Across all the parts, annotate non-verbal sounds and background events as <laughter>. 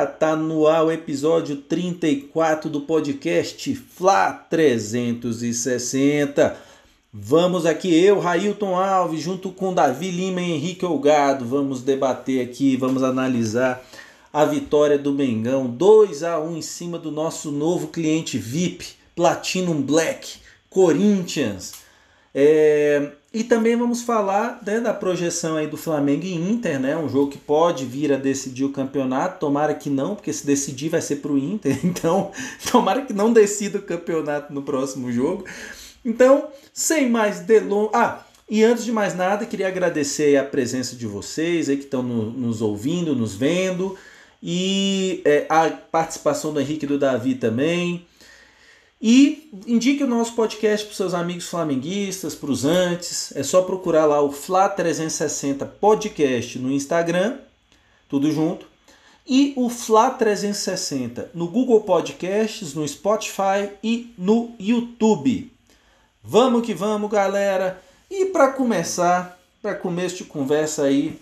Rubro-negra! Tá no ar o episódio 34 do podcast Fla 360. Vamos aqui, eu, Railton Alves, junto com Davi Lima e Henrique Olgado, vamos debater aqui, vamos analisar a vitória do Mengão 2 a 1 em cima do nosso novo cliente VIP, Platinum Black, Corinthians. É, e também vamos falar né, da projeção aí do Flamengo e Inter, né? Um jogo que pode vir a decidir o campeonato. Tomara que não, porque se decidir vai ser para o Inter. <laughs> Então, tomara que não decida o campeonato no próximo jogo. Então, sem mais delongas. Ah, e antes de mais nada, queria agradecer a presença de vocês aí que estão no, nos ouvindo, nos vendo. E é, a participação do Henrique e do Davi também. E indique o nosso podcast para seus amigos flamenguistas, para os antes. É só procurar lá o Fla360 Podcast no Instagram, tudo junto. E o Fla360 no Google Podcasts, no Spotify e no YouTube. Vamos que vamos, galera! E para começar, para começo de conversa aí,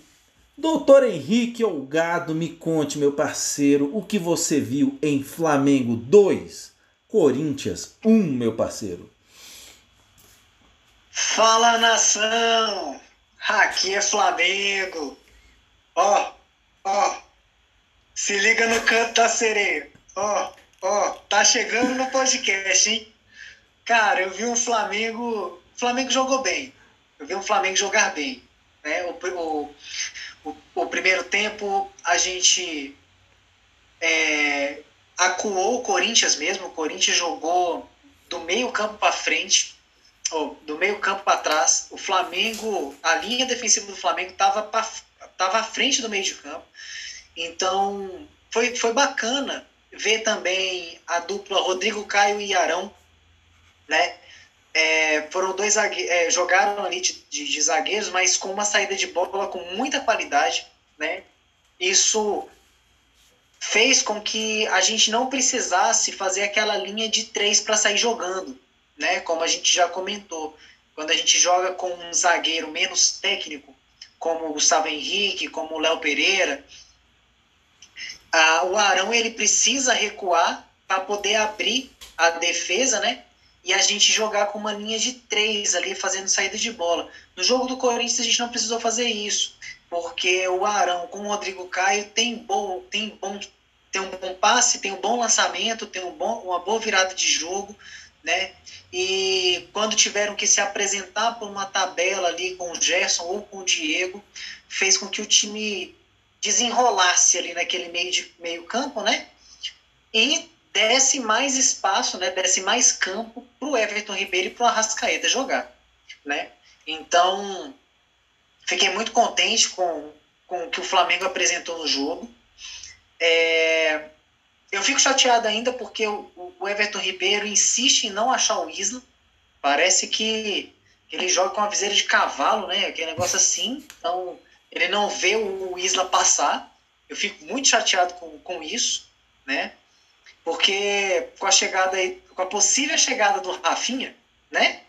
Doutor Henrique Olgado, me conte, meu parceiro, o que você viu em Flamengo 2 Corinthians 1, um, meu parceiro. Fala nação! Aqui é Flamengo. Ó, ó. Se liga no canto da sereia. Ó, ó. Tá chegando no podcast, hein? Cara, eu vi um Flamengo. O Flamengo jogou bem. Eu vi um Flamengo jogar bem. Né? O, o, o, primeiro tempo a gente é, acuou o Corinthians mesmo. O Corinthians jogou do meio campo para frente, ou do meio campo para trás. O Flamengo, a linha defensiva do Flamengo estava tava à frente do meio de campo. Então foi, foi bacana ver também a dupla Rodrigo Caio e Arão, né? É, foram dois é, jogaram ali de, de, de zagueiros, mas com uma saída de bola com muita qualidade, né? Isso fez com que a gente não precisasse fazer aquela linha de três para sair jogando, né? Como a gente já comentou. Quando a gente joga com um zagueiro menos técnico, como o Gustavo Henrique, como o Léo Pereira, a, o Arão ele precisa recuar para poder abrir a defesa, né? E a gente jogar com uma linha de três ali, fazendo saída de bola. No jogo do Corinthians a gente não precisou fazer isso porque o Arão com o Rodrigo Caio tem bom, tem bom, tem um bom passe, tem um bom lançamento, tem um bom, uma boa virada de jogo, né? E quando tiveram que se apresentar por uma tabela ali com o Gerson ou com o Diego, fez com que o time desenrolasse ali naquele meio de meio campo, né? E desse mais espaço, né? Desse mais campo para o Everton Ribeiro e para o Arrascaeta jogar, né? Então Fiquei muito contente com, com o que o Flamengo apresentou no jogo. É, eu fico chateado ainda porque o, o, Everton Ribeiro insiste em não achar o Isla. Parece que ele joga com uma viseira de cavalo, né? Aquele negócio assim. Então, ele não vê o Isla passar. Eu fico muito chateado com, com isso, né? Porque com a chegada aí, com a possível chegada do Rafinha, né?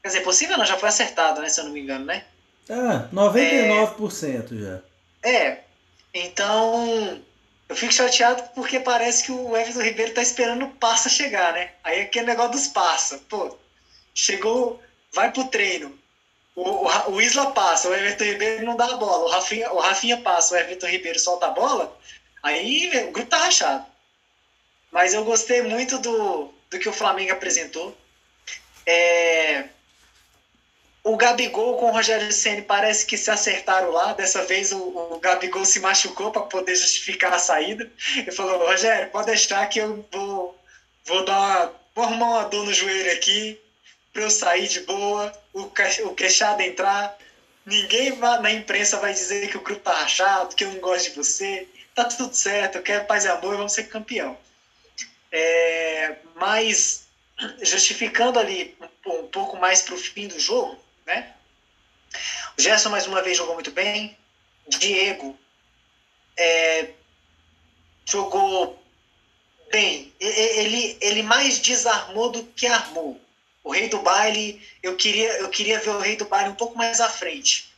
Quer dizer, possível não, já foi acertado, né? Se eu não me engano, né? Ah, 99% é, já. É. Então, eu fico chateado porque parece que o Everton Ribeiro tá esperando o passa chegar, né? Aí aquele negócio dos passa. Pô, chegou, vai pro treino. O, o, o Isla passa, o Everton Ribeiro não dá a bola. O Rafinha, o Rafinha passa, o Everton Ribeiro solta a bola. Aí o grupo tá rachado. Mas eu gostei muito do, do que o Flamengo apresentou. É, o Gabigol com o Rogério Ceni parece que se acertaram lá. Dessa vez o, o Gabigol se machucou para poder justificar a saída. Ele falou: Rogério, pode deixar que eu vou, vou dar uma, vou arrumar uma dor no joelho aqui para eu sair de boa, o, o queixado entrar. Ninguém na imprensa vai dizer que o grupo tá rachado, que eu não gosto de você. Tá tudo certo, eu quero paz e amor vamos ser campeão. É, mas justificando ali um, um pouco mais para o fim do jogo, né? O Gerson, mais uma vez, jogou muito bem. Diego é, jogou bem. Ele, ele mais desarmou do que armou. O rei do baile, eu queria, eu queria ver o rei do baile um pouco mais à frente,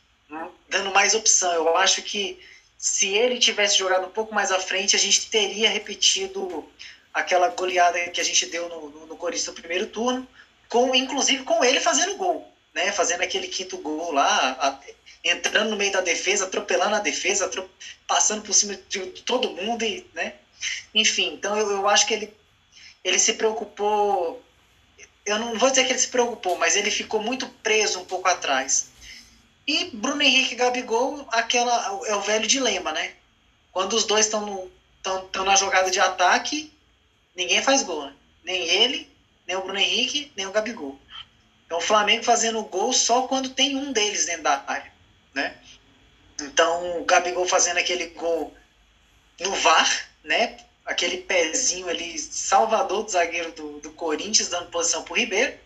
dando mais opção. Eu acho que se ele tivesse jogado um pouco mais à frente, a gente teria repetido aquela goleada que a gente deu no, no, no Corinthians no primeiro turno, com inclusive com ele fazendo gol, né? Fazendo aquele quinto gol lá, a, entrando no meio da defesa, atropelando a defesa, passando por cima de, de, todo mundo e, né? Enfim, então eu, eu acho que ele ele se preocupou eu não vou dizer que ele se preocupou, mas ele ficou muito preso um pouco atrás. E Bruno Henrique e Gabigol, aquela é o velho dilema, né? Quando os dois estão na jogada de ataque, ninguém faz gol. Né? Nem ele, nem o Bruno Henrique, nem o Gabigol. Então o Flamengo fazendo gol só quando tem um deles dentro da área, né? Então o Gabigol fazendo aquele gol no VAR, né? Aquele pezinho ali, salvador do zagueiro do, do Corinthians, dando posição para o Ribeiro,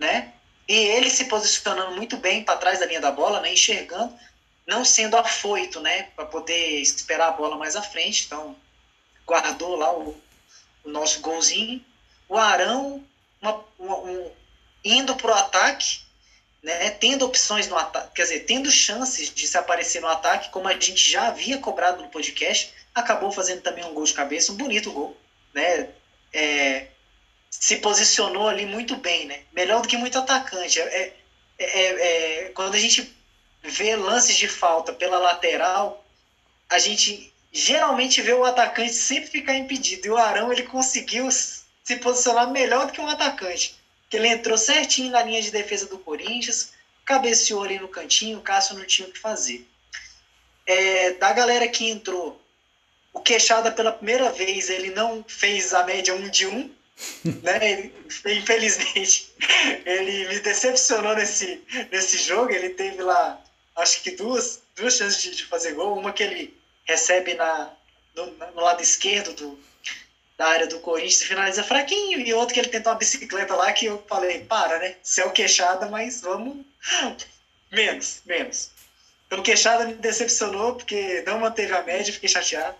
né? E ele se posicionando muito bem para trás da linha da bola, né? Enxergando, não sendo afoito, né? Para poder esperar a bola mais à frente. Então guardou lá o, o nosso golzinho. O Arão uma, uma, um, indo para o ataque, né, tendo opções no ataque, quer dizer, tendo chances de se aparecer no ataque, como a gente já havia cobrado no podcast, acabou fazendo também um gol de cabeça, um bonito gol, né? É, se posicionou ali muito bem, né? Melhor do que muito atacante. É, é, é, é quando a gente vê lances de falta pela lateral, a gente geralmente vê o atacante sempre ficar impedido. E o Arão ele conseguiu se posicionar melhor do que um atacante. Que ele entrou certinho na linha de defesa do Corinthians, cabeceou ali no cantinho, o Cássio não tinha o que fazer. É, da galera que entrou, o Queixada pela primeira vez, ele não fez a média 1 de 1, <laughs> né? Infelizmente, ele me decepcionou nesse, nesse jogo. Ele teve lá, acho que duas, duas chances de, de fazer gol. Uma que ele recebe na, no, no lado esquerdo do, da área do Corinthians finaliza fraquinho, e outro que ele tentou uma bicicleta lá que eu falei, para, né? Céu queixada, mas vamos. <laughs> menos, menos. Então, queixada me decepcionou, porque não manteve a média, fiquei chateado.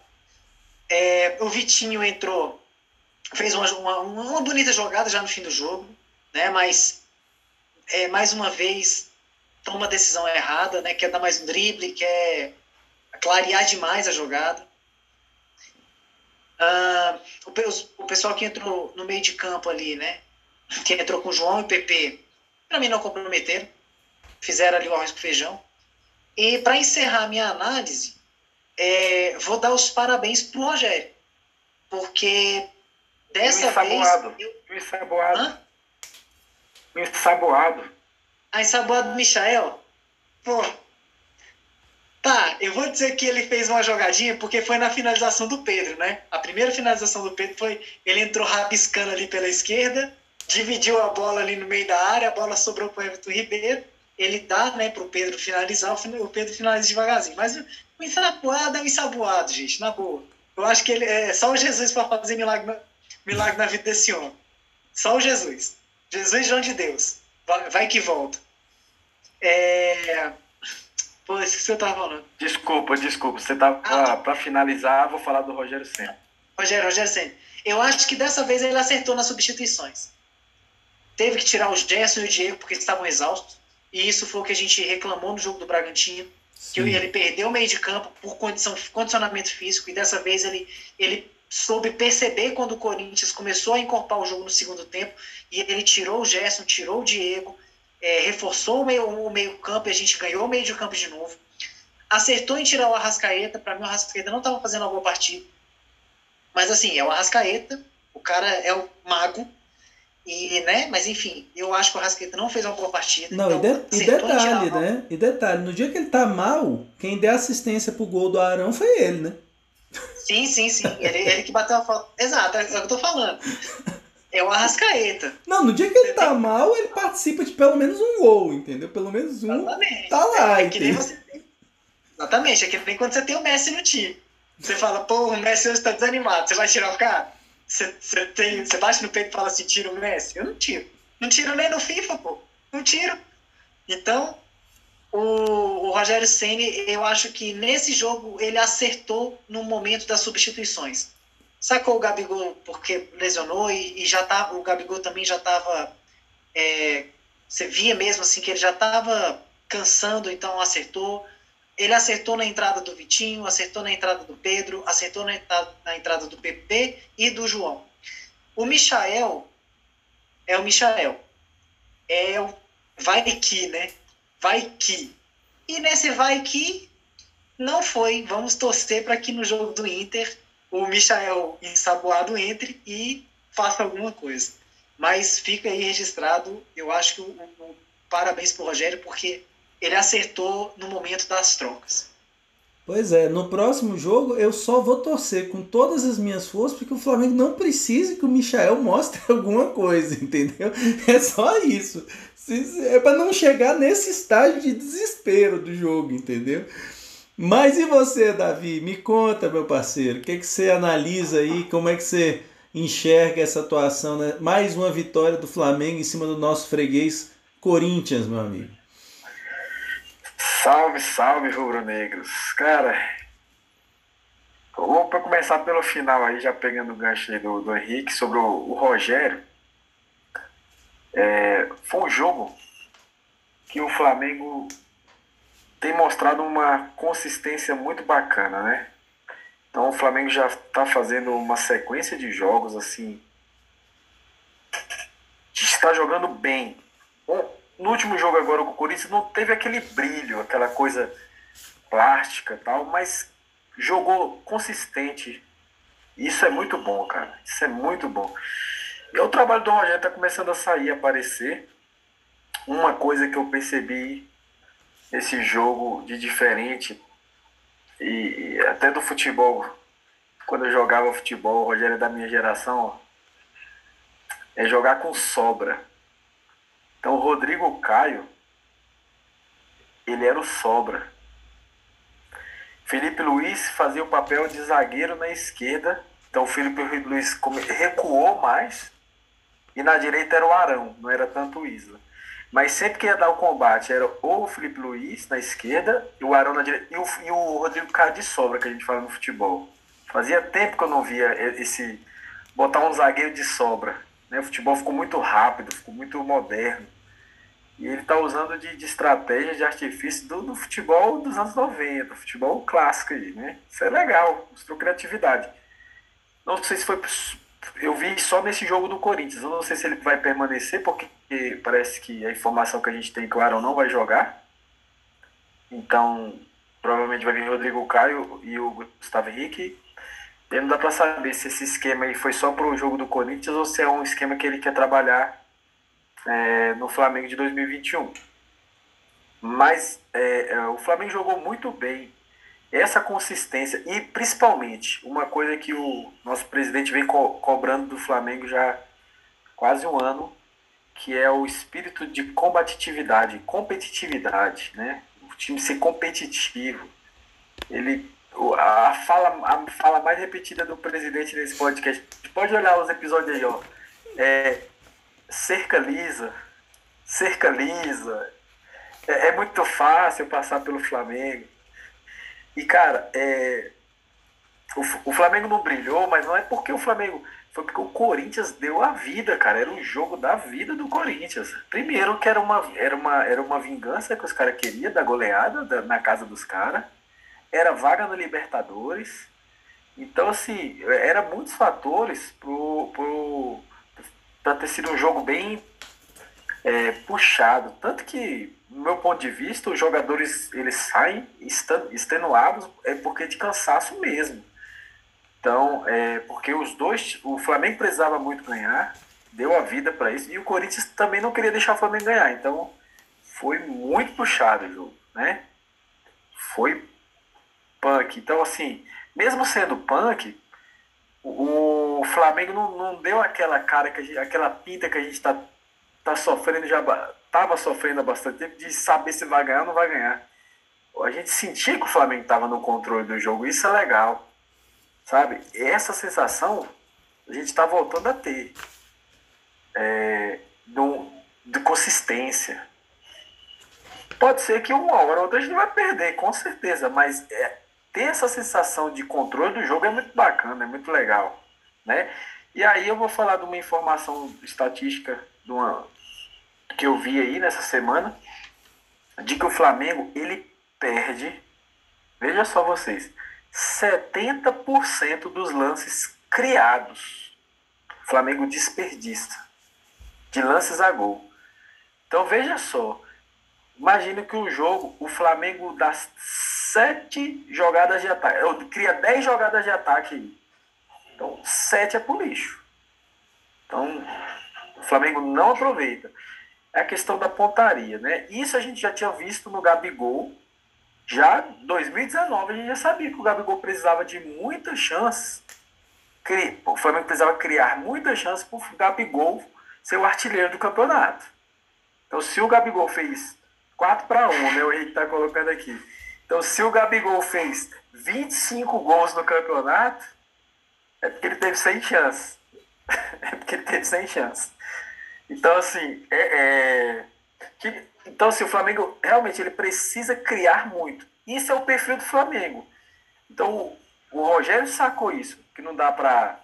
É, o Vitinho entrou, fez uma, uma, uma, bonita jogada já no fim do jogo, né? Mas, é, mais uma vez, toma uma decisão errada, né? Quer dar mais um drible, quer clarear demais a jogada. Uh, o, o, pessoal que entrou no meio de campo ali, né? Que entrou com João e PP, para mim não comprometeram. Fizeram ali o arroz com feijão. E para encerrar a minha análise, é, vou dar os parabéns pro Rogério. Porque dessa vez. Eu... Ensaboado. Hã? Ensaboado. A ensaboado do Michael? Pô, Tá, eu vou dizer que ele fez uma jogadinha porque foi na finalização do Pedro, né? A primeira finalização do Pedro foi ele entrou rabiscando ali pela esquerda, dividiu a bola ali no meio da área, a bola sobrou para o Everton Ribeiro, ele dá, né, para o Pedro finalizar, o Pedro finaliza devagarzinho. Mas o ensaboado é um ensaboado, gente, na boa. Eu acho que ele é só o Jesus para fazer milagre na, milagre na vida desse homem. Só o Jesus. Jesus, João de Deus. Vai, vai que volta. É Pô, isso que você tava falando. Desculpa, desculpa. Você tá ah, para finalizar, vou falar do Rogério Senna. Rogério, Rogério Senna. Eu acho que dessa vez ele acertou nas substituições. Teve que tirar os Gerson e o Diego porque estavam exaustos. E isso foi o que a gente reclamou no jogo do Bragantino. Sim. Que ele perdeu o meio de campo por condição, condicionamento físico. E dessa vez ele, ele soube perceber quando o Corinthians começou a incorporar o jogo no segundo tempo. E ele tirou o Gerson, tirou o Diego é, reforçou o meio, o meio campo e a gente ganhou o meio de campo de novo. Acertou em tirar o Arrascaeta. Para mim, o Arrascaeta não estava fazendo uma boa partida. Mas assim, é o Arrascaeta. O cara é o mago. E, né? Mas enfim, eu acho que o Arrascaeta não fez uma boa partida. Não, então, e, de, e detalhe, né? E detalhe, no dia que ele tá mal, quem deu assistência pro gol do Arão foi ele, né? Sim, sim, sim. Ele, ele que bateu a falta. Exato, é o que eu tô falando. <laughs> É o Arrascaeta. Não, no dia que ele tá mal, ele participa de pelo menos um gol, entendeu? Pelo menos um Exatamente. tá lá. É, é que nem você tem... Exatamente, é que nem quando você tem o Messi no time. Você fala, pô, o Messi hoje tá desanimado, você vai tirar o cara? Você, você, tem, você bate no peito e fala assim, tira o Messi? Eu não tiro. Não tiro nem no FIFA, pô. Não tiro. Então, o, o Rogério Ceni, eu acho que nesse jogo ele acertou no momento das substituições sacou o Gabigol porque lesionou e, e já tava, o Gabigol também já estava. É, você via mesmo assim que ele já estava cansando, então acertou. ele acertou na entrada do Vitinho, acertou na entrada do Pedro, acertou na na entrada do PP e do João. O Michael é o Michael. É o vai que, né? Vai que. E nesse vai que não foi. Vamos torcer para que no jogo do Inter o Michael ensaboado entre e faça alguma coisa. Mas fica aí registrado, eu acho que o, o parabéns para o Rogério, porque ele acertou no momento das trocas. Pois é, no próximo jogo eu só vou torcer com todas as minhas forças porque o Flamengo não precisa que o Michael mostre <laughs> alguma coisa, entendeu? <laughs> É só isso. É para não chegar nesse estágio de desespero do jogo, entendeu? Mas e você, Davi? Me conta, meu parceiro, o que, é que você analisa aí? Como é que você enxerga essa atuação? Né? Mais uma vitória do Flamengo em cima do nosso freguês Corinthians, meu amigo. Salve, salve, rubro-negros. Cara, vou começar pelo final aí, já pegando o gancho aí do, do Henrique sobre o, o Rogério. É, foi um jogo que o Flamengo tem mostrado uma consistência muito bacana, né? Então o Flamengo já está fazendo uma sequência de jogos assim. Está jogando bem. No último jogo agora com o Corinthians não teve aquele brilho, aquela coisa plástica tal, mas jogou consistente. Isso é muito bom, cara. Isso é muito bom. E o trabalho do Rogério está começando a sair, a aparecer. Uma coisa que eu percebi esse jogo de diferente e, até do futebol, quando eu jogava futebol, o Rogério é da minha geração, é jogar com sobra então o Rodrigo Caio, ele era o sobra. Felipe Luiz fazia o papel de zagueiro na esquerda. Então o Felipe Luiz recuou mais. E na direita era o Arão, não era tanto o Isla. Mas sempre que ia dar o combate era ou o Felipe Luiz na esquerda o Arão na direita. E o, e o Rodrigo Caio de sobra, que a gente fala no futebol. Fazia tempo que eu não via esse. botar um zagueiro de sobra. Né? O futebol ficou muito rápido, ficou muito moderno. E ele está usando de, de, estratégia, de artifício do, do, futebol dos anos 90, futebol clássico aí, né? Isso é legal, mostrou criatividade. Não sei se foi. Eu vi só nesse jogo do Corinthians. Eu não sei se ele vai permanecer, porque parece que a informação que a gente tem que o Arão não vai jogar. Então, provavelmente vai vir o Rodrigo Caio e o Gustavo Henrique. E não dá para saber se esse esquema aí foi só para o jogo do Corinthians ou se é um esquema que ele quer trabalhar é, no Flamengo de 2021. Mas é, é, o Flamengo jogou muito bem essa consistência e principalmente uma coisa que o nosso presidente vem co cobrando do Flamengo já quase um ano, que é o espírito de combatividade, competitividade, né? O time ser competitivo. Ele a fala, a fala mais repetida do presidente nesse podcast. Pode olhar os episódios aí, ó. É, cerca lisa, cerca lisa. É, é, muito fácil passar pelo Flamengo. E, cara, é, o, o Flamengo não brilhou, mas não é porque o Flamengo. Foi porque o Corinthians deu a vida, cara. Era um jogo da vida do Corinthians. Primeiro que era uma, era uma, era uma vingança que os caras queriam da goleada da, na casa dos caras. Era vaga no Libertadores. Então, assim, era muitos fatores pro, pro, para ter sido um jogo bem é, puxado. Tanto que, no meu ponto de vista, os jogadores eles saem extenuados é porque de cansaço mesmo. Então, é, porque os dois, o Flamengo precisava muito ganhar, deu a vida para isso, e o Corinthians também não queria deixar o Flamengo ganhar. Então, foi muito puxado o jogo, né? Foi punk. Então, assim, mesmo sendo punk, o Flamengo não, não deu aquela cara, que gente, aquela pinta que a gente está tá sofrendo, já estava sofrendo há bastante tempo, de saber se vai ganhar ou não vai ganhar. A gente sentia que o Flamengo estava no controle do jogo, isso é legal. Sabe? Essa sensação a gente está voltando a ter. É, do, de consistência. Pode ser que uma hora ou outra a gente vai perder, com certeza, mas é, ter essa sensação de controle do jogo é muito bacana, é muito legal, né? E aí eu vou falar de uma informação estatística de uma, que eu vi aí nessa semana, de que o Flamengo ele perde Veja só vocês. 70% dos lances criados. O Flamengo desperdiça. De lances a gol. Então veja só. Imagina que um jogo, o Flamengo dá sete jogadas de ataque. Cria 10 jogadas de ataque. Então, sete é pro lixo. Então, o Flamengo não aproveita. É a questão da pontaria, né? Isso a gente já tinha visto no Gabigol. Já em 2019 a gente já sabia que o Gabigol precisava de muitas chances. O Flamengo precisava criar muitas chances para o Gabigol ser o artilheiro do campeonato. Então, se o Gabigol fez 4 para 1, né? O Henrique está colocando aqui. Então, se o Gabigol fez 25 gols no campeonato, é porque ele teve 100 chances. <laughs> é porque ele teve 100 chances. Então, assim, é, é, que, então, assim, o Flamengo realmente ele precisa criar muito. Isso é o perfil do Flamengo. Então, o, o Rogério sacou isso, que não dá para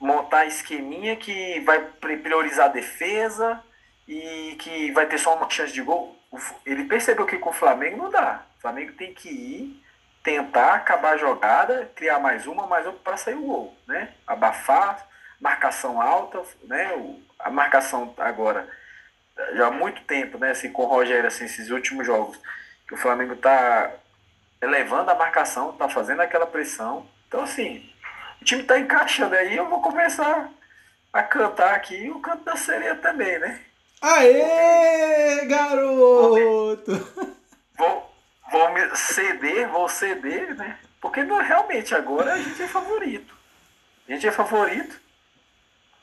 montar esqueminha que vai priorizar a defesa e que vai ter só uma chance de gol. Ele percebeu que com o Flamengo não dá. O Flamengo tem que ir tentar acabar a jogada, criar mais uma, mais outra para sair o gol, né? Abafar, marcação alta, né? A marcação agora já há muito tempo, né? Assim, com o Rogério, assim, esses últimos jogos, que o Flamengo está elevando a marcação, está fazendo aquela pressão. Então, assim, o time está encaixando aí. Eu vou começar a cantar aqui o canto da sereia também, né? Aê, garoto! Vou, vou me ceder, vou ceder, né? Porque não, realmente agora a gente é favorito. A gente é favorito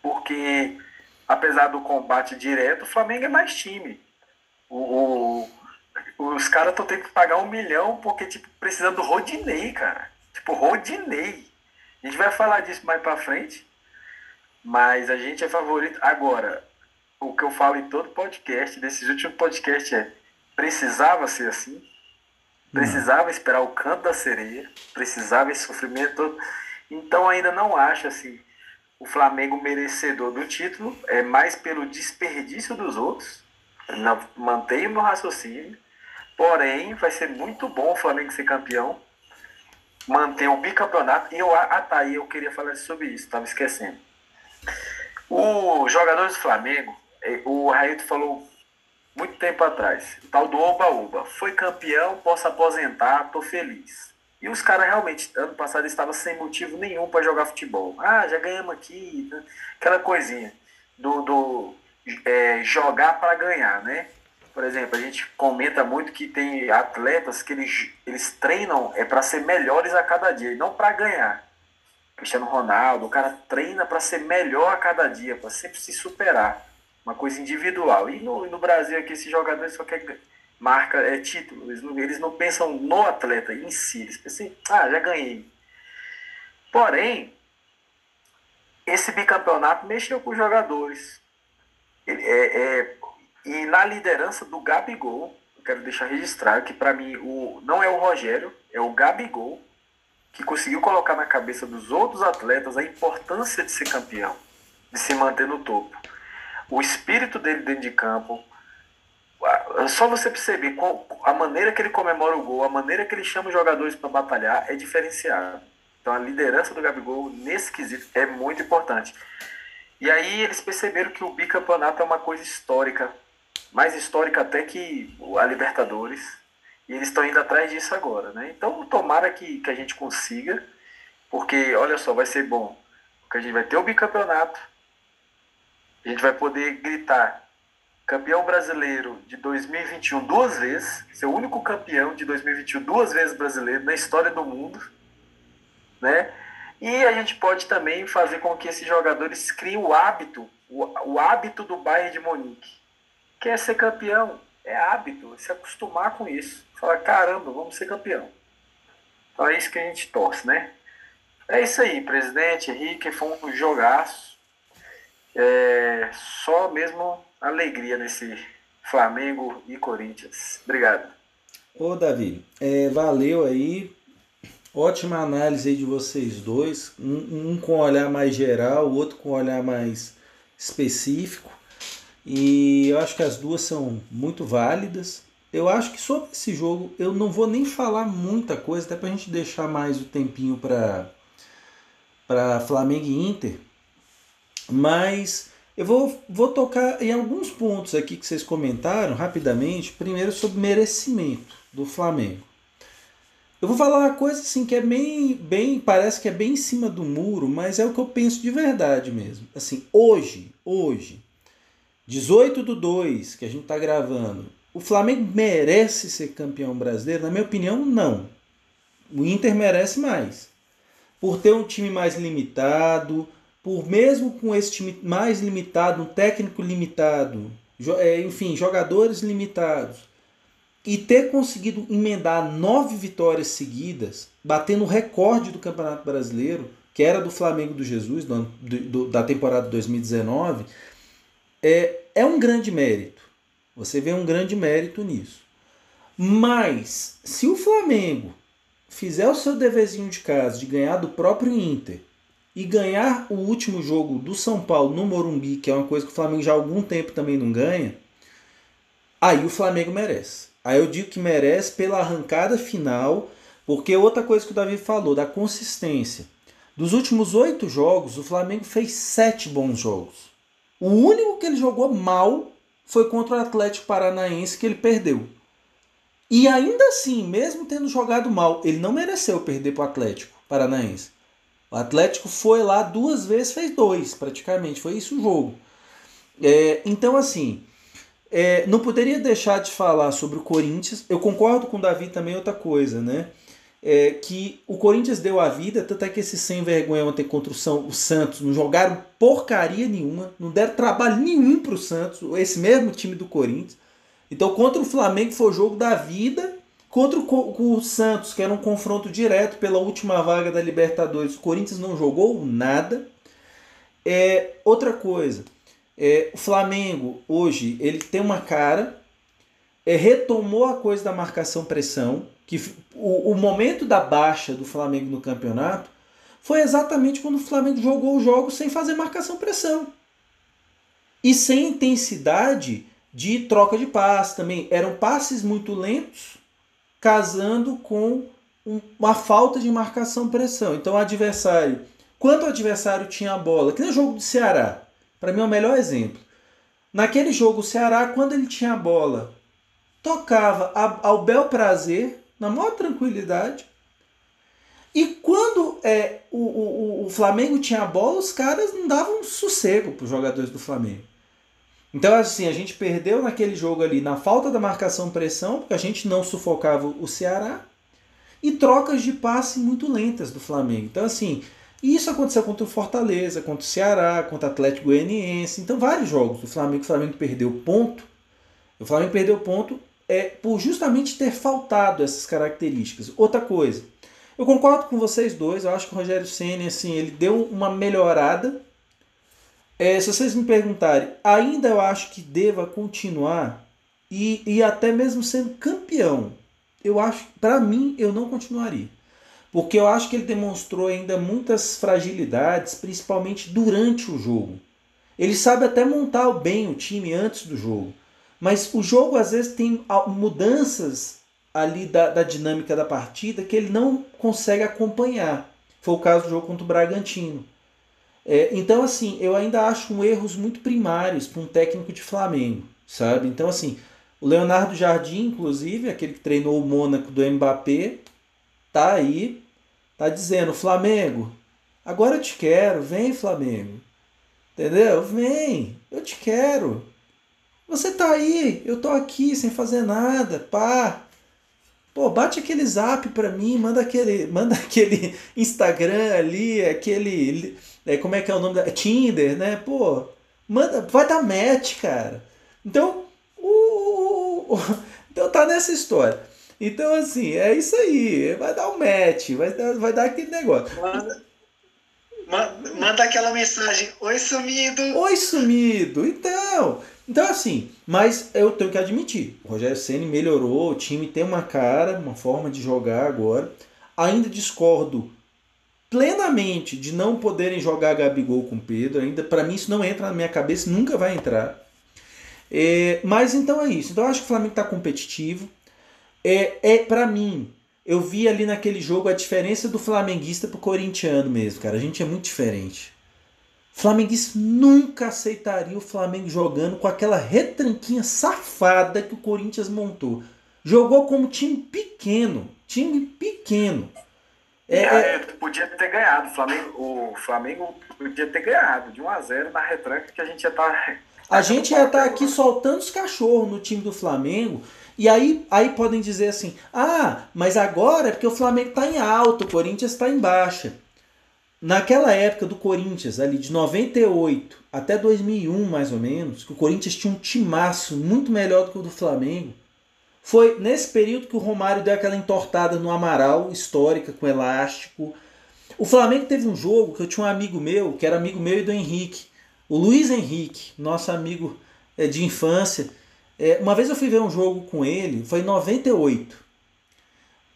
porque, apesar do combate direto, o Flamengo é mais time. O, o os caras estão tendo que pagar um milhão porque, tipo, precisando do Rodinei, cara. Tipo, Rodinei. A gente vai falar disso mais pra frente. Mas a gente é favorito. Agora, o que eu falo em todo podcast, desses últimos podcasts, é precisava ser assim. Precisava esperar o canto da sereia, precisava esse sofrimento todo. Então ainda não acho assim o Flamengo merecedor do título, é mais pelo desperdício dos outros. Não, mantenho meu raciocínio. Porém, vai ser muito bom o Flamengo ser campeão. Manter o bicampeonato. E eu, ah, tá eu queria falar sobre isso, estava esquecendo. O jogador do Flamengo, é, o Raito falou muito tempo atrás, tal do Oba-Oba. Foi campeão, posso aposentar, tô feliz. E os caras realmente, ano passado, estavam sem motivo nenhum para jogar futebol. Ah, já ganhamos aqui, né? aquela coisinha do, do é, jogar para ganhar, né? Por exemplo, a gente comenta muito que tem atletas que eles, eles treinam é para ser melhores a cada dia, e não para ganhar. Cristiano Ronaldo, o cara treina para ser melhor a cada dia, para sempre se superar. Uma coisa individual. E no, no Brasil aqui, esses jogadores só querem marca, é título. Eles não, eles não pensam no atleta em si. Eles pensam, ah, já ganhei. Porém, esse bicampeonato mexeu com os jogadores. É, é, e na liderança do Gabigol, quero deixar registrado que para mim o, não é o Rogério, é o Gabigol que conseguiu colocar na cabeça dos outros atletas a importância de ser campeão, de se manter no topo. O espírito dele dentro de campo, só você perceber qual, a maneira que ele comemora o gol, a maneira que ele chama os jogadores para batalhar é diferenciada. Então a liderança do Gabigol nesse quesito é muito importante. E aí eles perceberam que o bicampeonato é uma coisa histórica, mais histórica até que a Libertadores. E eles estão indo atrás disso agora, né? Então tomara que, que a gente consiga, porque olha só, vai ser bom. Porque a gente vai ter o bicampeonato, a gente vai poder gritar campeão brasileiro de 2021 duas vezes, ser o único campeão de 2021 duas vezes brasileiro na história do mundo, né? E a gente pode também fazer com que esses jogadores criem o hábito, o, o hábito do Bayern de Munique. Quer é ser campeão, é hábito, é se acostumar com isso. Falar, caramba, vamos ser campeão. Então é isso que a gente torce, né? É isso aí, presidente Henrique, foi um jogaço. É, só mesmo alegria nesse Flamengo e Corinthians. Obrigado. Ô Davi, é, valeu aí. Ótima análise aí de vocês dois. Um, um com olhar mais geral, o outro com olhar mais específico. E eu acho que as duas são muito válidas. eu acho que sobre esse jogo eu não vou nem falar muita coisa, até pra gente deixar mais o tempinho para para Flamengo e Inter. Mas eu vou, vou tocar em alguns pontos aqui que vocês comentaram rapidamente. Primeiro sobre merecimento do Flamengo. Eu vou falar uma coisa assim que é bem, bem, parece que é bem em cima do muro, mas é o que eu penso de verdade mesmo. Assim, hoje, hoje, 18 do 2 que a gente está gravando, o Flamengo merece ser campeão brasileiro? Na minha opinião, não. O Inter merece mais. Por ter um time mais limitado, por mesmo com esse time mais limitado, um técnico limitado, é, enfim, jogadores limitados, e ter conseguido emendar nove vitórias seguidas, batendo o recorde do Campeonato Brasileiro, que era do Flamengo do Jesus, do, do, da temporada 2019, é, é um grande mérito. Você vê um grande mérito nisso. Mas, se o Flamengo fizer o seu deverzinho de casa de ganhar do próprio Inter e ganhar o último jogo do São Paulo no Morumbi, que é uma coisa que o Flamengo já há algum tempo também não ganha, aí o Flamengo merece. Aí eu digo que merece pela arrancada final, porque outra coisa que o Davi falou, da consistência. Dos últimos oito jogos, o Flamengo fez sete bons jogos. O único que ele jogou mal foi contra o Atlético Paranaense, que ele perdeu. E ainda assim, mesmo tendo jogado mal, ele não mereceu perder para o Atlético Paranaense. O Atlético foi lá duas vezes, fez dois praticamente, foi isso o jogo. É, então, assim, é, não poderia deixar de falar sobre o Corinthians. Eu concordo com o Davi também outra coisa, né? É, que o Corinthians deu a vida, tanto é que esse sem vergonha ontem contra o, São, o Santos não jogaram porcaria nenhuma, não deram trabalho nenhum para o Santos, esse mesmo time do Corinthians. Então, contra o Flamengo foi o jogo da vida, contra o, o Santos, que era um confronto direto pela última vaga da Libertadores, o Corinthians não jogou nada. É, outra coisa, é, o Flamengo hoje ele tem uma cara, é, retomou a coisa da marcação-pressão, que o, o momento da baixa do Flamengo no campeonato foi exatamente quando o Flamengo jogou o jogo sem fazer marcação-pressão. E sem intensidade de troca de passes também. Eram passes muito lentos, casando com uma falta de marcação-pressão. Então o adversário, quando o adversário tinha a bola, que nem o jogo do Ceará, para mim é o melhor exemplo. Naquele jogo, o Ceará, quando ele tinha a bola, tocava ao bel prazer, na maior tranquilidade. E quando é, o, o, o Flamengo tinha a bola, os caras não davam sossego para os jogadores do Flamengo. Então, assim, a gente perdeu naquele jogo ali na falta da marcação-pressão, porque a gente não sufocava o Ceará, e trocas de passe muito lentas do Flamengo. Então, assim, isso aconteceu contra o Fortaleza, contra o Ceará, contra o Atlético Goianiense. Então, vários jogos do Flamengo, o Flamengo perdeu ponto. O Flamengo perdeu ponto é, por justamente ter faltado essas características. Outra coisa, eu concordo com vocês dois. Eu acho que o Rogério Senna, assim, ele deu uma melhorada. É, se vocês me perguntarem, ainda eu acho que deva continuar e, e até mesmo sendo campeão. Eu acho, para mim, eu não continuaria porque eu acho que ele demonstrou ainda muitas fragilidades, principalmente durante o jogo. Ele sabe até montar bem o time antes do jogo, mas o jogo às vezes tem mudanças ali da, da dinâmica da partida que ele não consegue acompanhar. Foi o caso do jogo contra o Bragantino. É, então, assim, eu ainda acho um erros muito primários para um técnico de Flamengo, sabe? Então, assim, o Leonardo Jardim, inclusive, aquele que treinou o Mônaco do Mbappé, tá aí, tá dizendo, Flamengo, agora eu te quero, vem Flamengo. Entendeu? Vem, eu te quero. Você tá aí, eu tô aqui sem fazer nada, pá. Pô, bate aquele zap pra mim, manda aquele, manda <laughs> aquele Instagram ali, aquele, é, como é que é o nome da, Tinder, né? Pô, manda, vai dar match, cara. Então, o, o, <laughs> então tá nessa história. Então, assim, é isso aí. Vai dar um match, vai, vai dar aquele negócio. Manda, manda aquela mensagem: Oi, sumido! Oi, sumido! Então, então, assim, mas eu tenho que admitir: o Rogério Senna melhorou, o time tem uma cara, uma forma de jogar agora. Ainda discordo plenamente de não poderem jogar Gabigol com Pedro. Ainda, para mim, isso não entra na minha cabeça, nunca vai entrar. É, mas então é isso. Então eu acho que o Flamengo está competitivo. É, é para mim, eu vi ali naquele jogo a diferença do flamenguista pro corintiano mesmo, cara. A gente é muito diferente. Flamenguista nunca aceitaria o Flamengo jogando com aquela retranquinha safada que o Corinthians montou. Jogou como time pequeno, time pequeno. É, é, podia ter ganhado. O Flamengo, o Flamengo podia ter ganhado de 1 a 0 na retranca que a gente ia estar. Tá, a gente ia estar tá aqui soltando os cachorros no time do Flamengo. E aí, aí podem dizer assim: ah, mas agora é porque o Flamengo está em alto, o Corinthians está em baixa. Naquela época do Corinthians, ali de 98 até 2001 mais ou menos, que o Corinthians tinha um timaço muito melhor do que o do Flamengo. Foi nesse período que o Romário deu aquela entortada no Amaral, histórica, com elástico. O Flamengo teve um jogo que eu tinha um amigo meu, que era amigo meu e do Henrique, o Luiz Henrique, nosso amigo é, de infância. É, uma vez eu fui ver um jogo com ele, foi em 98.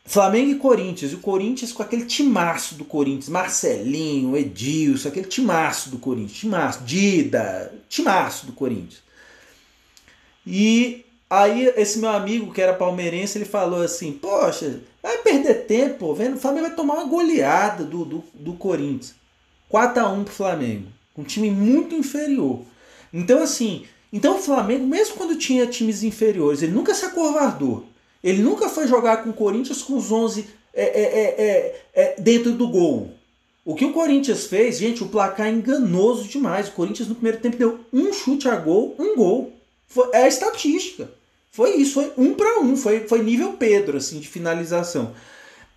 Flamengo e Corinthians. E o Corinthians com aquele timaço do Corinthians. Marcelinho, Edilson, aquele timaço do Corinthians. Timaço, Dida, timaço do Corinthians. E Aí esse meu amigo que era palmeirense, ele falou assim, poxa, vai perder tempo, vendo? O Flamengo vai tomar uma goleada do, do, do Corinthians. 4x1 pro Flamengo. Um time muito inferior. Então, assim, então o Flamengo, mesmo quando tinha times inferiores, ele nunca se acovardou. Ele nunca foi jogar com o Corinthians com os 11 é, é, é, é, é dentro do gol. O que o Corinthians fez, gente, o placar é enganoso demais. O Corinthians no primeiro tempo deu um chute a gol, um gol. Foi, é a estatística. Foi isso, foi um para um, foi, foi nível Pedro, assim, de finalização.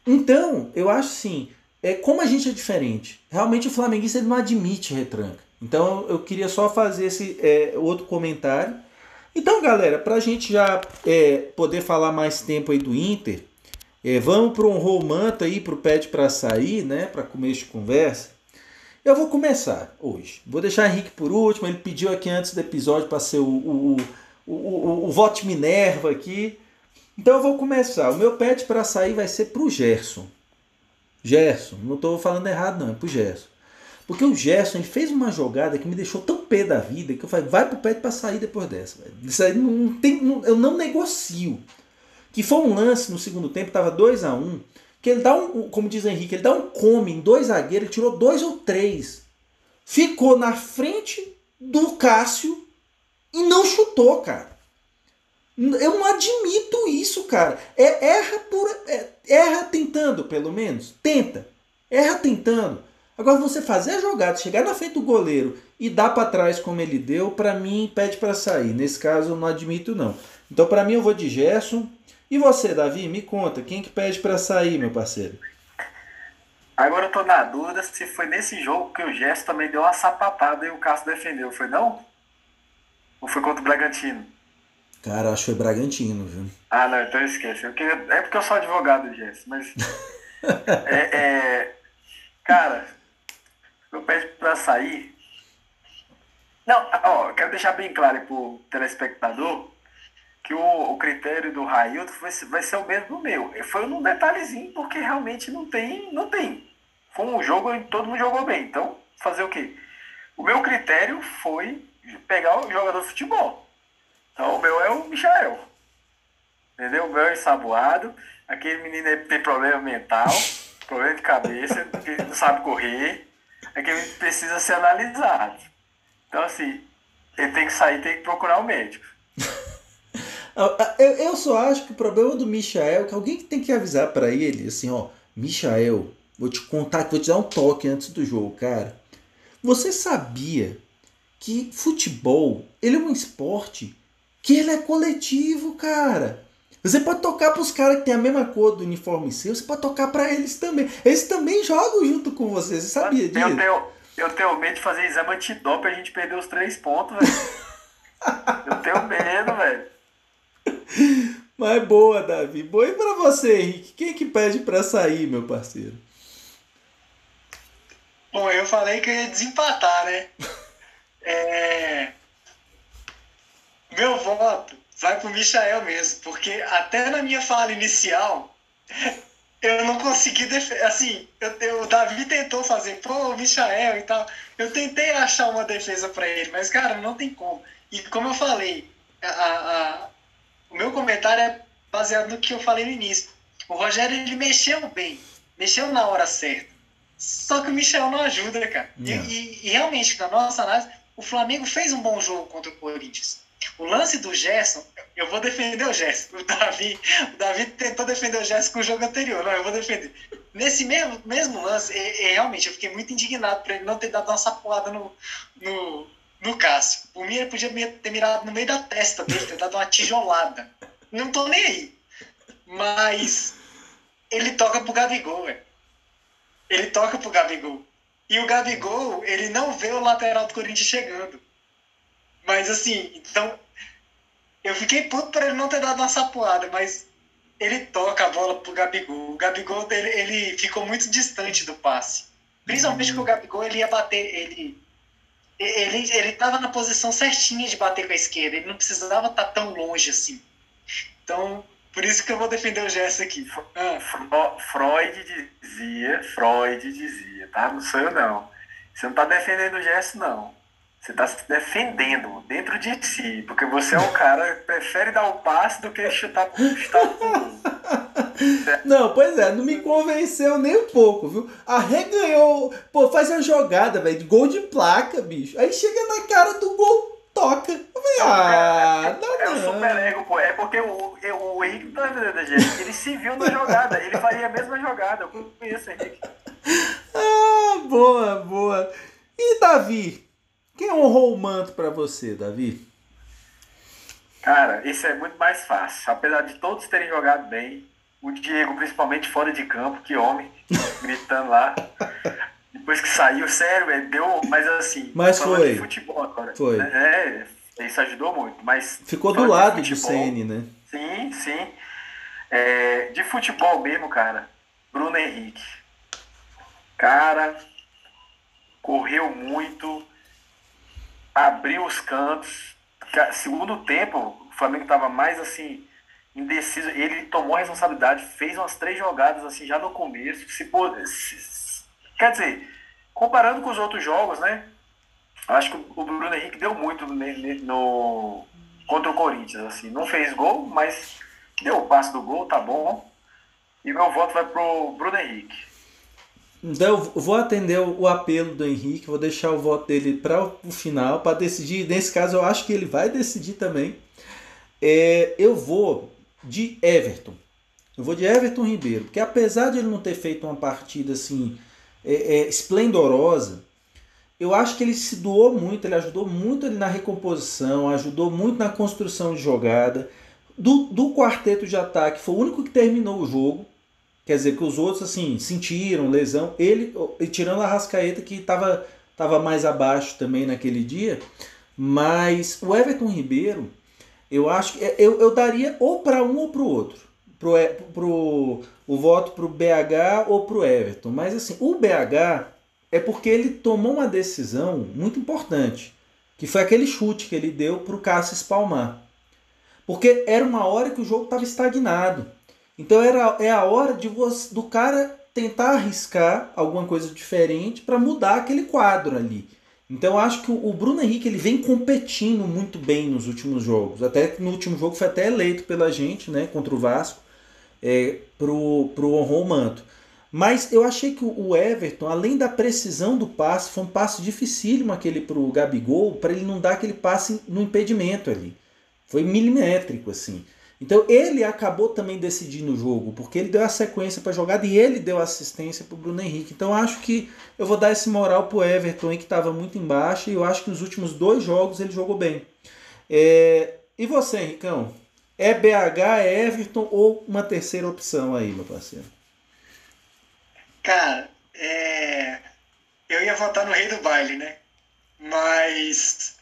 Então, eu acho assim, é, como a gente é diferente, realmente o flamenguista ele não admite retranca. Então, eu queria só fazer esse é, outro comentário. Então, galera, para a gente já é, poder falar mais tempo aí do Inter, é, vamos para um romanta aí, para o pet para sair, né, para começo de conversa. Eu vou começar hoje. Vou deixar Henrique por último. Ele pediu aqui antes do episódio para ser o, o, o, o, o voto Minerva aqui. Então eu vou começar. O meu pet para sair vai ser pro Gerson. Gerson, não estou falando errado não, é pro Gerson. Porque o Gerson ele fez uma jogada que me deixou tão pé da vida que eu falei, vai pro pet para sair depois dessa. Isso aí não tem, não, eu não negocio. Que foi um lance no segundo tempo, tava 2 a 1 um, que ele dá um, como diz o Henrique, ele dá um come em dois zagueiros, ele tirou dois ou três. Ficou na frente do Cássio e não chutou, cara. Eu não admito isso, cara. É, erra por. É, erra tentando, pelo menos. Tenta. Erra tentando. Agora você fazer a jogada, chegar na frente do goleiro e dar para trás como ele deu, para mim pede para sair. Nesse caso eu não admito não. Então para mim eu vou de Gerson. E você, Davi, me conta, quem que pede para sair, meu parceiro? Agora eu tô na dúvida se foi nesse jogo que o Gerson também deu uma sapatada e o Cássio defendeu, foi não? Ou foi contra o Bragantino? Cara, acho que foi Bragantino, viu? Ah, não, então esquece. Eu queria... É porque eu sou advogado, Jess, mas. <laughs> é, é... Cara, eu peço pra sair. Não, ó, quero deixar bem claro pro telespectador que o, o critério do Railton vai, vai ser o mesmo do meu. Foi num detalhezinho, porque realmente não tem. Não tem. Foi um jogo onde todo mundo jogou bem. Então, fazer o quê? O meu critério foi pegar o jogador de futebol. Então o meu é o Michael. Entendeu? O meu é ensaboado. Aquele menino tem problema mental, <laughs> problema de cabeça, não sabe correr. É precisa ser analisado. Então, assim, ele tem que sair, tem que procurar o um médico. <laughs> eu, eu só acho que o problema do Michael é que alguém tem que avisar para ele, assim, ó, Michael, vou te contar, vou te dar um toque antes do jogo, cara. Você sabia que futebol, ele é um esporte que ele é coletivo, cara. Você pode tocar para os caras que tem a mesma cor do uniforme seu, você pode tocar para eles também. Eles também jogam junto com você, você sabia disso? Eu tenho, eu tenho medo de fazer exame antidoping e a gente perder os três pontos, velho. <laughs> eu tenho medo, velho. Mas boa, Davi. Boa. E pra você, Henrique? Quem é que pede para sair, meu parceiro? Bom, eu falei que eu ia desempatar, né? <laughs> É... Meu voto vai pro Michael mesmo, porque até na minha fala inicial eu não consegui defender. Assim, eu, eu, o Davi tentou fazer, pô, o Michael e tal. Eu tentei achar uma defesa para ele, mas, cara, não tem como. E como eu falei, a, a, o meu comentário é baseado no que eu falei no início. O Rogério ele mexeu bem, mexeu na hora certa. Só que o Michel não ajuda, cara. E, e, e, realmente, na nossa análise, o Flamengo fez um bom jogo contra o Corinthians. O lance do Gerson, eu vou defender o Gerson. O Davi, o Davi tentou defender o Gerson com o jogo anterior. Não, eu vou defender. Nesse mesmo, mesmo lance, e, e, realmente, eu fiquei muito indignado por ele não ter dado uma sapoada no, no, no Cássio. Por mim, podia ter mirado no meio da testa dele, ter dado uma tijolada. Não tô nem aí. Mas ele toca pro Gabigol, velho. Ele toca pro Gabigol. E o Gabigol, ele não vê o lateral do Corinthians chegando. Mas assim, então. Eu fiquei puto por ele não ter dado uma sapoada, mas ele toca a bola pro Gabigol. O Gabigol ele, ele ficou muito distante do passe. Principalmente uhum. que o Gabigol ele ia bater. Ele, ele, ele tava na posição certinha de bater com a esquerda. Ele não precisava estar tá tão longe assim. Então, por isso que eu vou defender o Gerson aqui. Ah. Freud dizia, Freud dizia, tá? Não sou eu não. Você não tá defendendo o Gerson, não. Você está se defendendo dentro de si, porque você é um cara que prefere dar o passe do que chutar chutar <laughs> Não, pois é, não me convenceu nem um pouco, viu? Arreganhou, pô, faz uma jogada, velho, de gol de placa, bicho. Aí chega na cara do gol, toca. Falei, ah, não, é, é o super ego, pô. É porque o, o Henrique tá gente. Ele se viu na jogada, ele faria a mesma jogada. Eu conheço o Henrique. <laughs> Ah, boa, boa. E Davi? Quem honrou o manto para você, Davi? Cara, isso é muito mais fácil. Apesar de todos terem jogado bem, o Diego, principalmente fora de campo, que homem, <laughs> gritando lá. Depois que saiu, sério, é, deu. Mas assim, mas foi. de futebol agora. Foi. É, isso ajudou muito. Mas Ficou do lado do CN, né? Sim, sim. É, de futebol mesmo, cara, Bruno Henrique. Cara, correu muito abriu os cantos. Segundo tempo, o Flamengo estava mais assim, indeciso. Ele tomou a responsabilidade, fez umas três jogadas assim já no começo. Se, quer dizer, comparando com os outros jogos, né? Acho que o Bruno Henrique deu muito no, no contra o Corinthians. Assim. Não fez gol, mas deu o passe do gol, tá bom. E meu voto vai pro Bruno Henrique. Então eu vou atender o apelo do Henrique, vou deixar o voto dele para o final, para decidir. Nesse caso, eu acho que ele vai decidir também. É, eu vou de Everton. Eu vou de Everton Ribeiro, porque apesar de ele não ter feito uma partida assim é, é, esplendorosa, eu acho que ele se doou muito, ele ajudou muito ele na recomposição, ajudou muito na construção de jogada. Do, do quarteto de ataque, foi o único que terminou o jogo. Quer dizer que os outros assim sentiram lesão. Ele, tirando a Rascaeta que estava tava mais abaixo também naquele dia, mas o Everton Ribeiro, eu acho que é, eu, eu daria ou para um ou para o outro. Pro, pro, o voto para o BH ou para o Everton. Mas assim, o BH é porque ele tomou uma decisão muito importante, que foi aquele chute que ele deu para o Cássio espalmar. Porque era uma hora que o jogo estava estagnado. Então era, é a hora de você, do cara tentar arriscar alguma coisa diferente para mudar aquele quadro ali. Então acho que o Bruno Henrique ele vem competindo muito bem nos últimos jogos. Até no último jogo foi até eleito pela gente, né, contra o Vasco, é, pro, pro. Mas eu achei que o Everton, além da precisão do passe, foi um passe dificílimo aquele pro Gabigol, para ele não dar aquele passe no impedimento ali. Foi milimétrico assim. Então ele acabou também decidindo o jogo, porque ele deu a sequência para a jogada e ele deu assistência para o Bruno Henrique. Então acho que eu vou dar esse moral para o Everton, que estava muito embaixo, e eu acho que nos últimos dois jogos ele jogou bem. É... E você, Henricão? É BH, é Everton ou uma terceira opção aí, meu parceiro? Cara, é... eu ia votar no rei do baile, né? Mas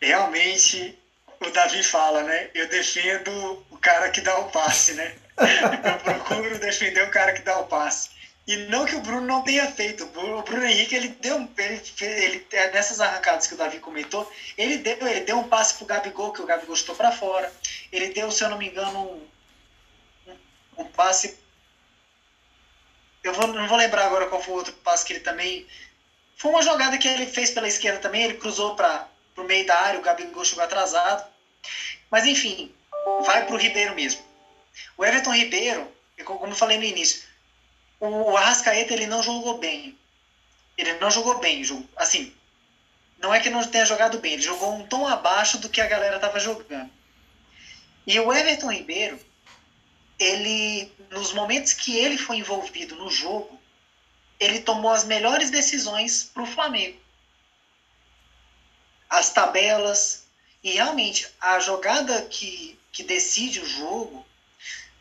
realmente o Davi fala, né? Eu defendo o cara que dá o passe, né? Eu procuro defender o cara que dá o passe. E não que o Bruno não tenha feito. O Bruno Henrique, ele deu. Ele, ele, é, nessas arrancadas que o Davi comentou, ele deu, ele deu um passe pro Gabigol, que o Gabigol estou para fora. Ele deu, se eu não me engano, um, um, um passe. Eu vou, não vou lembrar agora qual foi o outro passe que ele também. Foi uma jogada que ele fez pela esquerda também, ele cruzou para pro meio da área, o Gabigol chegou atrasado. Mas enfim, vai pro Ribeiro mesmo. O Everton Ribeiro, como eu falei no início, o Arrascaeta ele não jogou bem. Ele não jogou bem, assim, não é que não tenha jogado bem, ele jogou um tom abaixo do que a galera estava jogando. E o Everton Ribeiro, ele, nos momentos que ele foi envolvido no jogo, ele tomou as melhores decisões para o Flamengo. As tabelas, e realmente a jogada que, que decide o jogo,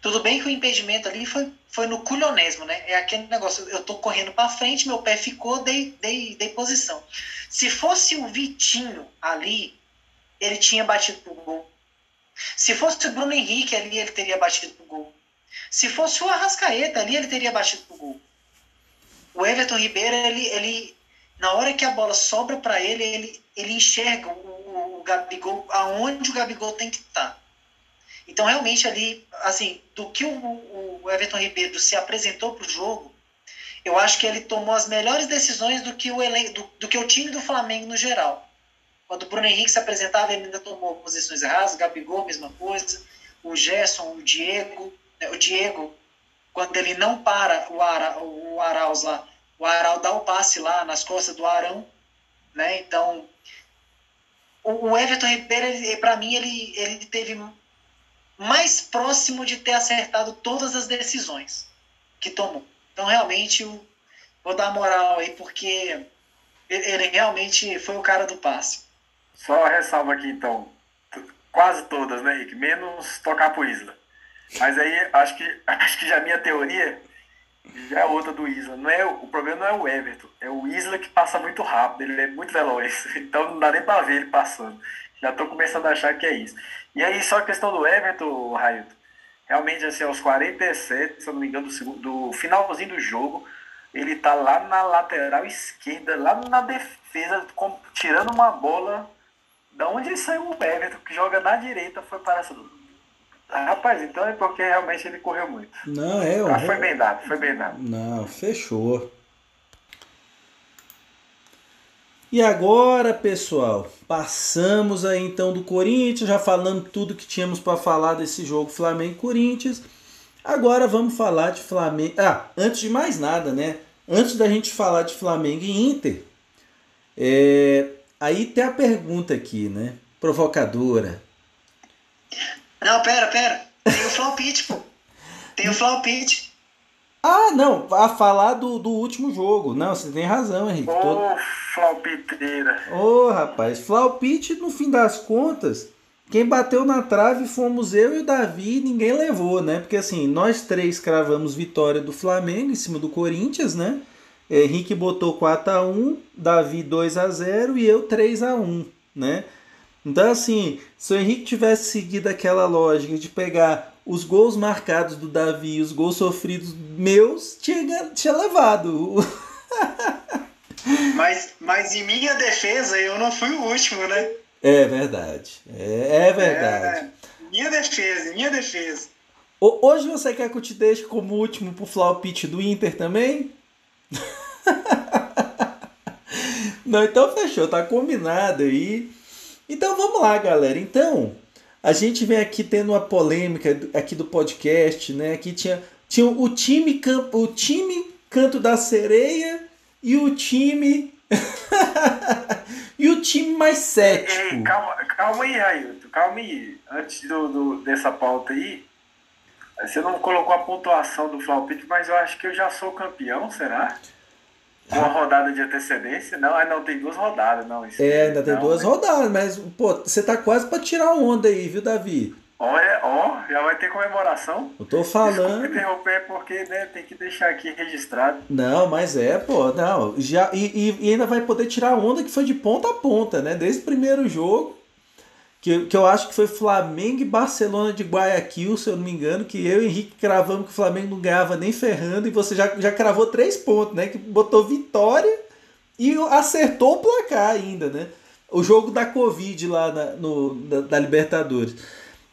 tudo bem que o impedimento ali foi, foi no culhonesmo, né? É aquele negócio, eu tô correndo para frente, meu pé ficou, dei, dei, dei posição. Se fosse o Vitinho ali, ele tinha batido pro gol. Se fosse o Bruno Henrique ali, ele teria batido pro gol. Se fosse o Arrascaeta ali, ele teria batido pro gol. O Everton Ribeiro, ele, ele na hora que a bola sobra para ele, ele, ele enxerga o, o Gabigol aonde o Gabigol tem que estar. Tá. Então, realmente, ali, assim, do que o, o Everton Ribeiro se apresentou para o jogo, eu acho que ele tomou as melhores decisões do que o, do, do que o time do Flamengo no geral. Quando o Bruno Henrique se apresentava, ele ainda tomou posições erradas, o Gabigol, mesma coisa, o Gerson, o Diego, né, o Diego, quando ele não para o, Ara, o Arauz lá, o Arauz dá o passe lá nas costas do Arão, né? Então, o, o Everton Ribeiro, para mim, ele, ele teve mais próximo de ter acertado todas as decisões que tomou. Então, realmente, eu vou dar moral aí, porque ele realmente foi o cara do passe. Só ressalva aqui, então. Quase todas, né, Rick? Menos tocar pro Isla. Mas aí, acho que, <laughs> acho que já a minha teoria já é outra do Isla. Não é, o problema não é o Everton, é o Isla que passa muito rápido, ele é muito veloz. <laughs> Então não dá nem para ver ele passando. Já tô começando a achar que é isso. E aí, só a questão do Everton, Railton, realmente, assim, aos 47, se eu não me engano, do, segundo, do finalzinho do jogo, ele tá lá na lateral esquerda, lá na defesa, com, tirando uma bola da onde saiu o Everton, que joga na direita, foi para. Rapaz, então é porque realmente ele correu muito. Não, é. Ah, foi bem dado, foi bem dado. Não, fechou. E agora, pessoal, passamos aí então do Corinthians, já falando tudo que tínhamos para falar desse jogo Flamengo Corinthians. Agora vamos falar de Flamengo. Ah, antes de mais nada, né? Antes da gente falar de Flamengo e Inter, é... aí tem a pergunta aqui, né? Provocadora. Não, pera, pera. Tem o Flaupite, pô. Tem o Flaupite. Ah, não, a falar do, do último jogo. Não, você tem razão, Henrique. Ô, Todo... flaupiteira. Ô, oh, rapaz, flaupite, no fim das contas, quem bateu na trave fomos eu e o Davi e ninguém levou, né? Porque assim, nós três cravamos vitória do Flamengo em cima do Corinthians, né? Henrique botou 4 a 1 Davi 2 a 0 e eu 3 a 1 né? Então, assim, se o Henrique tivesse seguido aquela lógica de pegar os gols marcados do Davi e os gols sofridos meus, tinha, tinha levado. <laughs> mas, mas em minha defesa, eu não fui o último, né? É verdade. É, é verdade. É, minha defesa, minha defesa. Hoje você quer que eu te deixe como último pro Flaupit do Inter também? <laughs> Não, então fechou, tá combinado aí. Então vamos lá, galera. Então, a gente vem aqui tendo uma polêmica aqui do podcast, né? Aqui tinha, tinha o time o time Canto da Sereia e o time <laughs> e o time mais cético. Ei, calma, calma aí, Railton, calma aí. Antes do, do, dessa pauta aí, você não colocou a pontuação do Flaupit, mas eu acho que eu já sou campeão, será? Uma rodada de antecedência? Não, ah, não, tem duas rodadas, não. é, ainda tem não, duas mas... rodadas, mas, pô, você tá quase pra tirar onda aí, viu, Davi? Olha, ó, já vai ter comemoração. Eu tô falando. Desculpa interromper porque, né, tem que deixar aqui registrado. Não, mas é, pô, não. Já, e, e ainda vai poder tirar onda que foi de ponta a ponta, né? Desde o primeiro jogo que, que eu acho que foi Flamengo e Barcelona de Guayaquil, se eu não me engano, que eu e Henrique cravamos que o Flamengo não ganhava nem ferrando, e você já, já cravou três pontos, né? Que botou vitória e acertou o placar ainda, né? O jogo da Covid lá na, no, da, da Libertadores.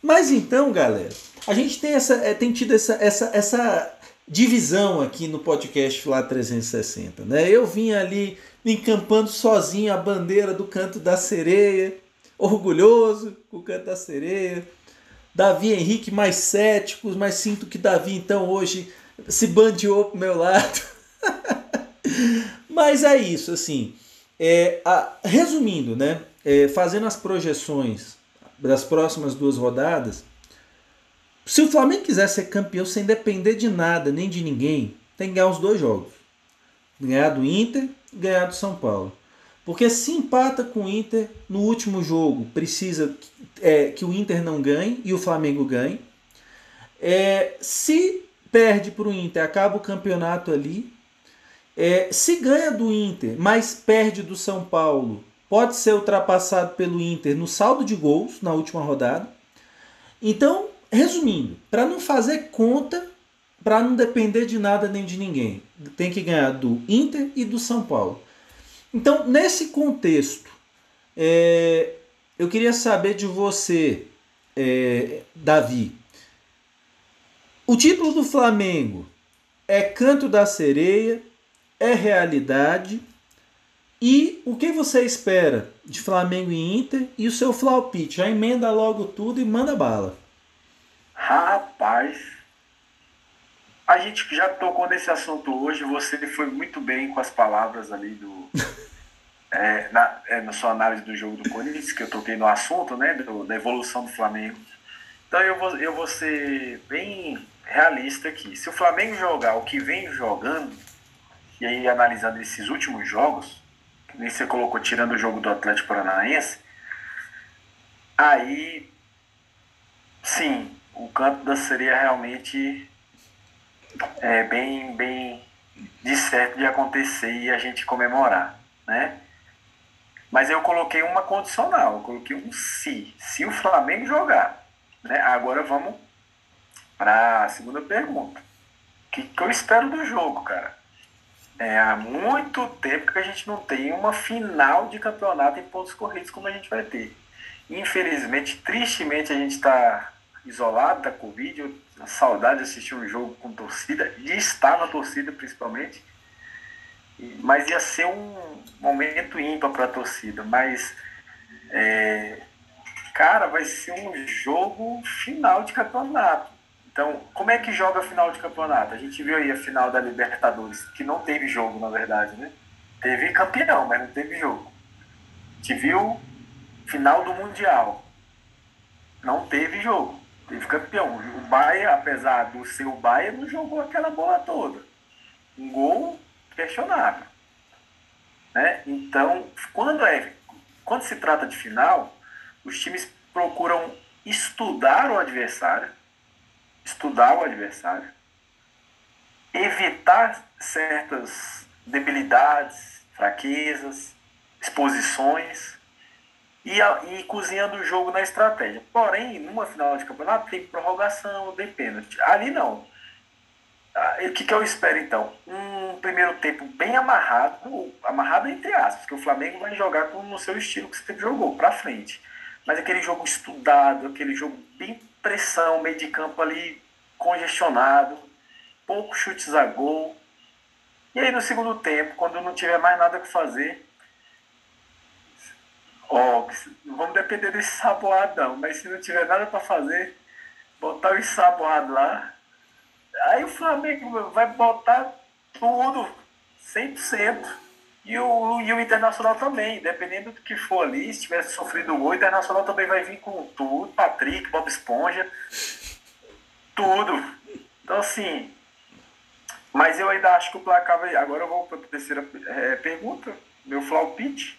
Mas então, galera, a gente tem, essa, é, tem tido essa, essa, essa, divisão aqui no podcast lá 360, né? Eu vim ali encampando sozinho a bandeira do canto da sereia, orgulhoso com o canto da sereia. Davi Henrique mais céticos, mas sinto que Davi então hoje se bandeou pro meu lado. <laughs> mas é isso, assim. É, a, resumindo, né? É, fazendo as projeções das próximas duas rodadas, se o Flamengo quiser ser campeão sem depender de nada, nem de ninguém, tem que ganhar os dois jogos. Ganhar do Inter ganhar do São Paulo. Porque se empata com o Inter no último jogo, precisa é, que o Inter não ganhe e o Flamengo ganhe. É, se perde para o Inter, acaba o campeonato ali. É, se ganha do Inter, mas perde do São Paulo, pode ser ultrapassado pelo Inter no saldo de gols na última rodada. Então, resumindo, para não fazer conta, para não depender de nada nem de ninguém, tem que ganhar do Inter e do São Paulo. Então, nesse contexto, é, eu queria saber de você, é, Davi. O título do Flamengo é Canto da Sereia, é realidade. E o que você espera de Flamengo e Inter e o seu Flaupite? Já emenda logo tudo e manda bala. Rapaz, a gente já tocou nesse assunto hoje. Você foi muito bem com as palavras ali do. <laughs> é, na, é, na sua análise do jogo do Corinthians, que eu toquei no assunto, né? Do, da evolução do Flamengo. Então eu vou, eu vou ser bem realista aqui. Se o Flamengo jogar o que vem jogando, e aí analisando esses últimos jogos, que nem você colocou tirando o jogo do Atlético Paranaense, aí sim, o canto da seria realmente é bem, bem de certo de acontecer e a gente comemorar, né? Mas eu coloquei uma condicional, eu coloquei um se. Se o Flamengo jogar. Né? Agora vamos para a segunda pergunta. O que, que eu espero do jogo, cara? É há muito tempo que a gente não tem uma final de campeonato em pontos corridos como a gente vai ter. Infelizmente, tristemente, a gente está isolado da Covid. Eu, a saudade de assistir um jogo com torcida, de estar na torcida principalmente. Mas ia ser um momento ímpar para a torcida. Mas, é, cara, vai ser um jogo final de campeonato. Então, como é que joga a final de campeonato? A gente viu aí a final da Libertadores, que não teve jogo, na verdade, né? Teve campeão, mas não teve jogo. A gente viu final do Mundial. Não teve jogo teve campeão. O Bahia, apesar do seu Bahia, não jogou aquela bola toda. Um gol questionável. Né? Então, quando, é, quando se trata de final, os times procuram estudar o adversário, estudar o adversário, evitar certas debilidades, fraquezas, exposições e, e cozinhando o jogo na estratégia. Porém, numa final de campeonato tem prorrogação, tem pênalti. Ali não. Ah, o que, que eu espero então? Um primeiro tempo bem amarrado, amarrado entre aspas, que o Flamengo vai jogar com, no seu estilo que sempre jogou, para frente. Mas aquele jogo estudado, aquele jogo bem pressão, meio de campo ali congestionado, poucos chutes a gol. E aí no segundo tempo, quando não tiver mais nada que fazer, Ó, não vamos depender desse saboado mas se não tiver nada para fazer, botar o saboado lá, aí o Flamengo vai botar tudo, 100%. E o, e o Internacional também, dependendo do que for ali, se tivesse sofrido gol, o Internacional também vai vir com tudo, Patrick, Bob Esponja, tudo. Então assim, mas eu ainda acho que o placar vai. Agora eu vou para a terceira é, pergunta, meu flaupite.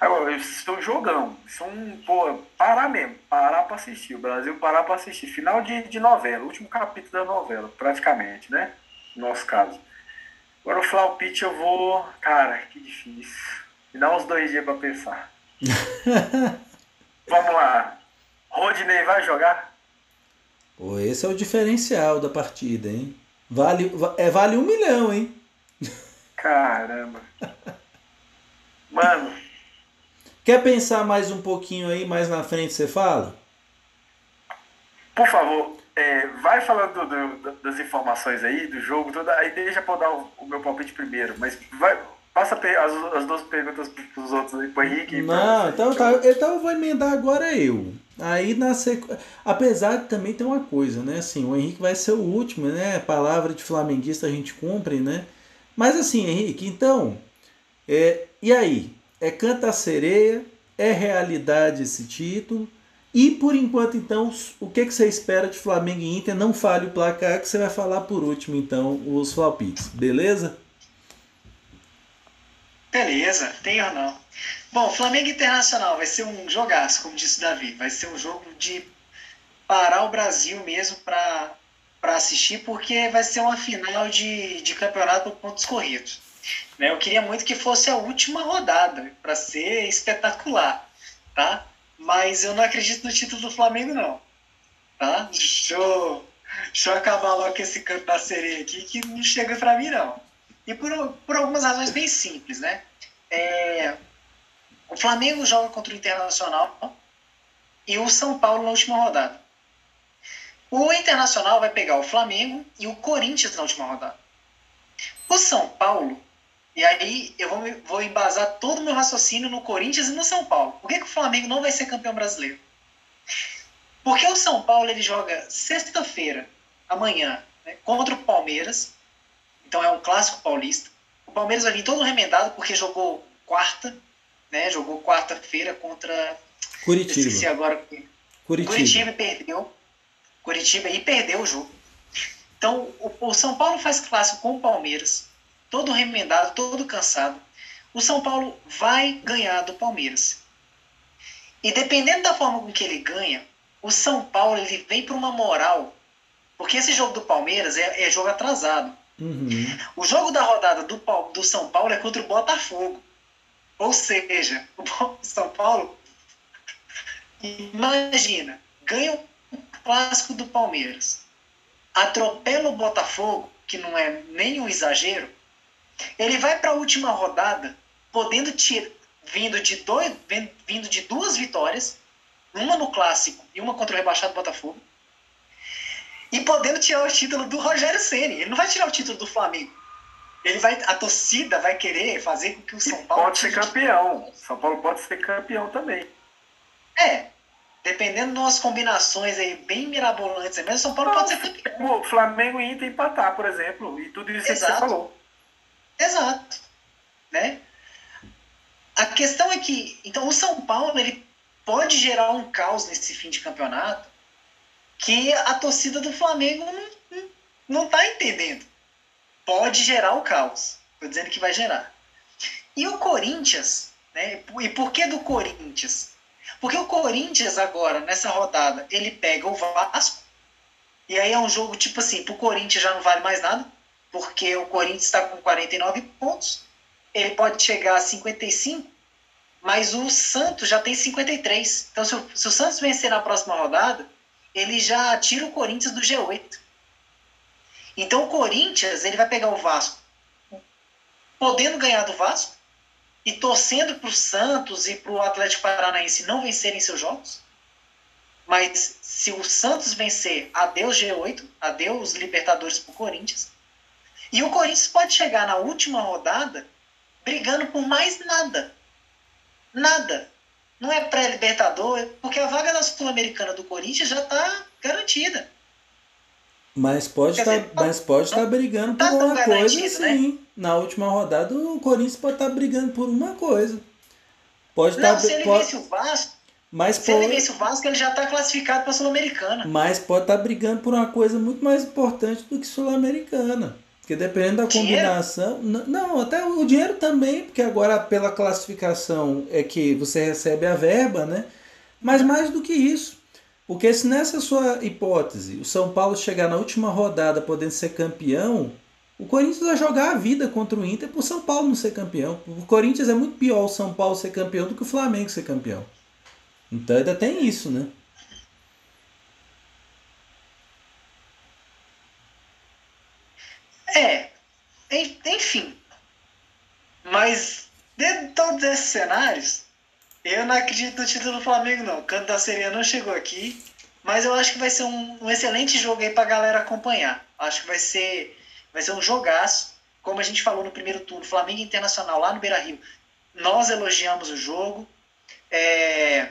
Agora, é um jogão. Isso é pô, parar mesmo. Parar pra assistir. O Brasil parar pra assistir. Final de, de novela. Último capítulo da novela, praticamente, né? No nosso caso. Agora o Flaupite eu vou. Cara, que difícil. Me dá uns dois dias pra pensar. <laughs> Vamos lá. Rodney vai jogar? Pô, esse é o diferencial da partida, hein? Vale, é, vale um milhão, hein? Caramba. Mano, Quer pensar mais um pouquinho aí, mais na frente você fala? Por favor. é, vai falando do, do, das informações aí, do jogo, tudo, aí deixa pra eu dar o, o meu palpite primeiro, mas vai, passa as, as duas perguntas pros outros aí, pro Henrique. Não, então, tá, então eu vou emendar agora eu. Aí na sequ... Apesar de também ter uma coisa, né? Assim, o Henrique vai ser o último, né? Palavra de flamenguista a gente cumpre, né? Mas assim, Henrique, então. É... E aí? É canta sereia? É realidade esse título? E por enquanto, então, o que, que você espera de Flamengo e Inter? Não fale o placar, que você vai falar por último, então, os flopits, beleza? Beleza, tem ou não. Bom, Flamengo Internacional vai ser um jogaço, como disse o Davi. Vai ser um jogo de parar o Brasil mesmo para assistir, porque vai ser uma final de, de campeonato pontos corridos. Né? Eu queria muito que fosse a última rodada, para ser espetacular, tá? Mas eu não acredito no título do Flamengo, não. Tá? Deixa eu, deixa eu acabar logo com esse canto da sereia aqui, que não chega para mim, não. E por, por algumas razões bem simples, né? É, o Flamengo joga contra o Internacional e o São Paulo na última rodada. O Internacional vai pegar o Flamengo e o Corinthians na última rodada. O São Paulo e aí eu vou, vou embasar todo o meu raciocínio no Corinthians e no São Paulo. Por que, que o Flamengo não vai ser campeão brasileiro? Porque o São Paulo ele joga sexta-feira, amanhã, né, contra o Palmeiras. Então é um clássico paulista. O Palmeiras vai vir todo remendado porque jogou quarta, né? Jogou quarta-feira contra. Curitiba. Esqueci agora. Curitiba. Curitiba e perdeu. Curitiba e perdeu o jogo. Então o, o São Paulo faz clássico com o Palmeiras todo remendado, todo cansado, o São Paulo vai ganhar do Palmeiras. E dependendo da forma com que ele ganha, o São Paulo ele vem para uma moral. Porque esse jogo do Palmeiras é, é jogo atrasado. Uhum. O jogo da rodada do, do São Paulo é contra o Botafogo. Ou seja, <laughs> o São Paulo, imagina, ganha o clássico do Palmeiras, atropela o Botafogo, que não é nem um exagero, ele vai para a última rodada podendo tirar, vindo de, dois, vindo de duas vitórias, uma no clássico e uma contra o rebaixado Botafogo, e podendo tirar o título do Rogério Ceni. Ele não vai tirar o título do Flamengo. Ele vai, a torcida vai querer fazer com que o São Paulo pode ser campeão. São Paulo pode ser campeão também. É, dependendo de umas combinações aí bem mirabolantes, mesmo São Paulo não, pode ser campeão. O Flamengo e Inter empatar, por exemplo, e tudo isso Exato. que você falou. Exato. Né? A questão é que, então, o São Paulo ele pode gerar um caos nesse fim de campeonato que a torcida do Flamengo não, não tá entendendo. Pode gerar o caos. Estou dizendo que vai gerar. E o Corinthians, né? E por que do Corinthians? Porque o Corinthians agora, nessa rodada, ele pega o Vasco. E aí é um jogo tipo assim, pro Corinthians já não vale mais nada porque o Corinthians está com 49 pontos, ele pode chegar a 55, mas o Santos já tem 53. Então, se o, se o Santos vencer na próxima rodada, ele já tira o Corinthians do G8. Então, o Corinthians ele vai pegar o Vasco, podendo ganhar do Vasco, e torcendo para o Santos e para o Atlético Paranaense não vencerem seus jogos. Mas se o Santos vencer, adeus G8, adeus Libertadores para o Corinthians. E o Corinthians pode chegar na última rodada brigando por mais nada. Nada. Não é pré-libertador, porque a vaga da Sul-Americana do Corinthians já está garantida. Mas pode estar tá, mas pode estar tá brigando por tá uma coisa né? sim. Né? Na última rodada o Corinthians pode estar tá brigando por uma coisa. Pode não, tá, se ele pode... vence o Vasco, mas se pode... ele vence o Vasco, ele já está classificado para a Sul-Americana. Mas pode estar tá brigando por uma coisa muito mais importante do que Sul-Americana. Porque dependendo da combinação. Dinheiro? Não, até o dinheiro também, porque agora pela classificação é que você recebe a verba, né? Mas mais do que isso. Porque se nessa sua hipótese o São Paulo chegar na última rodada podendo ser campeão, o Corinthians vai jogar a vida contra o Inter o São Paulo não ser campeão. O Corinthians é muito pior o São Paulo ser campeão do que o Flamengo ser campeão. Então ainda tem isso, né? É, enfim. Mas, dentro de todos esses cenários, eu não acredito no título do Flamengo, não. O canto da sereia não chegou aqui. Mas eu acho que vai ser um, um excelente jogo aí pra galera acompanhar. Acho que vai ser, vai ser um jogaço. Como a gente falou no primeiro turno, Flamengo Internacional lá no Beira Rio. Nós elogiamos o jogo. É,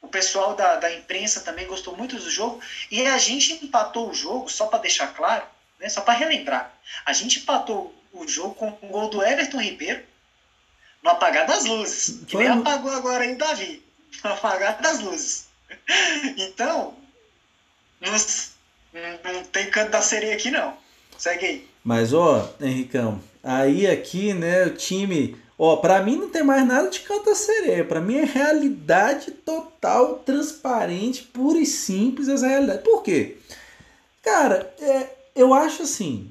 o pessoal da, da imprensa também gostou muito do jogo. E a gente empatou o jogo, só para deixar claro, né, só para relembrar. A gente empatou o jogo com um gol do Everton Ribeiro no apagar das luzes. Que nem apagou agora aí, Davi. No apagar das luzes. Então, não, não tem canto da sereia aqui, não. Segue aí. Mas, ó, Henricão, aí aqui, né, o time. Ó, pra mim não tem mais nada de canto da sereia. Pra mim é realidade total, transparente, pura e simples essa realidade. Por quê? Cara, é, eu acho assim.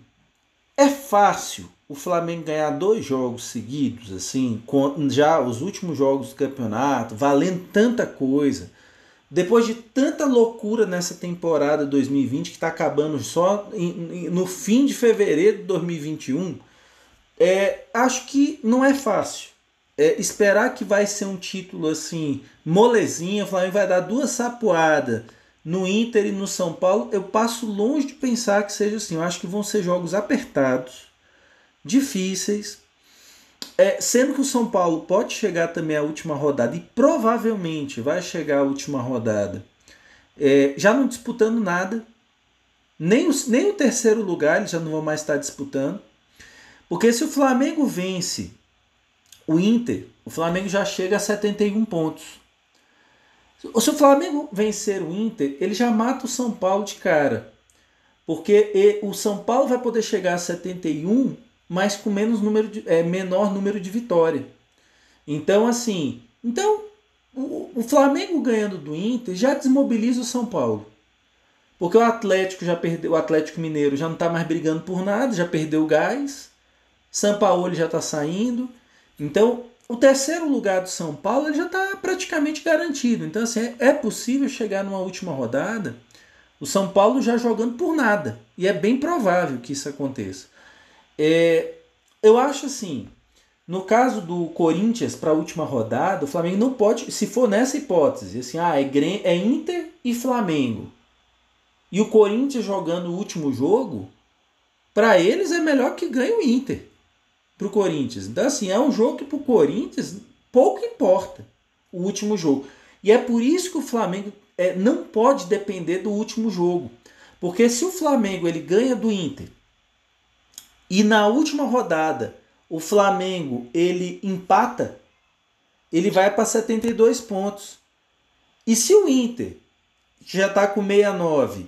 É fácil o Flamengo ganhar dois jogos seguidos, assim, já os últimos jogos do campeonato, valendo tanta coisa depois de tanta loucura nessa temporada 2020 que está acabando só em, no fim de fevereiro de 2021, é, acho que não é fácil. É, esperar que vai ser um título assim, molezinha, o Flamengo vai dar duas sapoadas no Inter e no São Paulo. Eu passo longe de pensar que seja assim. Eu acho que vão ser jogos apertados, difíceis, é, sendo que o São Paulo pode chegar também à última rodada e provavelmente vai chegar à última rodada é, já não disputando nada, nem, os, nem o terceiro lugar eles já não vão mais estar disputando, porque se o Flamengo vence o Inter, o Flamengo já chega a 71 pontos. Se o Flamengo vencer o Inter, ele já mata o São Paulo de cara. Porque o São Paulo vai poder chegar a 71 mas com menos número de, é, menor número de vitória. Então, assim, então o, o Flamengo ganhando do Inter já desmobiliza o São Paulo. Porque o Atlético já perdeu, o Atlético Mineiro já não está mais brigando por nada, já perdeu o gás. São Paulo já está saindo. Então, o terceiro lugar do São Paulo já está praticamente garantido. Então, assim, é, é possível chegar numa última rodada o São Paulo já jogando por nada. E é bem provável que isso aconteça. É, eu acho assim, no caso do Corinthians para a última rodada, o Flamengo não pode, se for nessa hipótese, assim, ah, é, é Inter e Flamengo. E o Corinthians jogando o último jogo, para eles é melhor que ganhe o Inter para o Corinthians. Então, assim, é um jogo que para o Corinthians pouco importa o último jogo. E é por isso que o Flamengo é, não pode depender do último jogo. Porque se o Flamengo ele ganha do Inter e na última rodada o Flamengo ele empata, ele vai para 72 pontos. E se o Inter, já está com 69,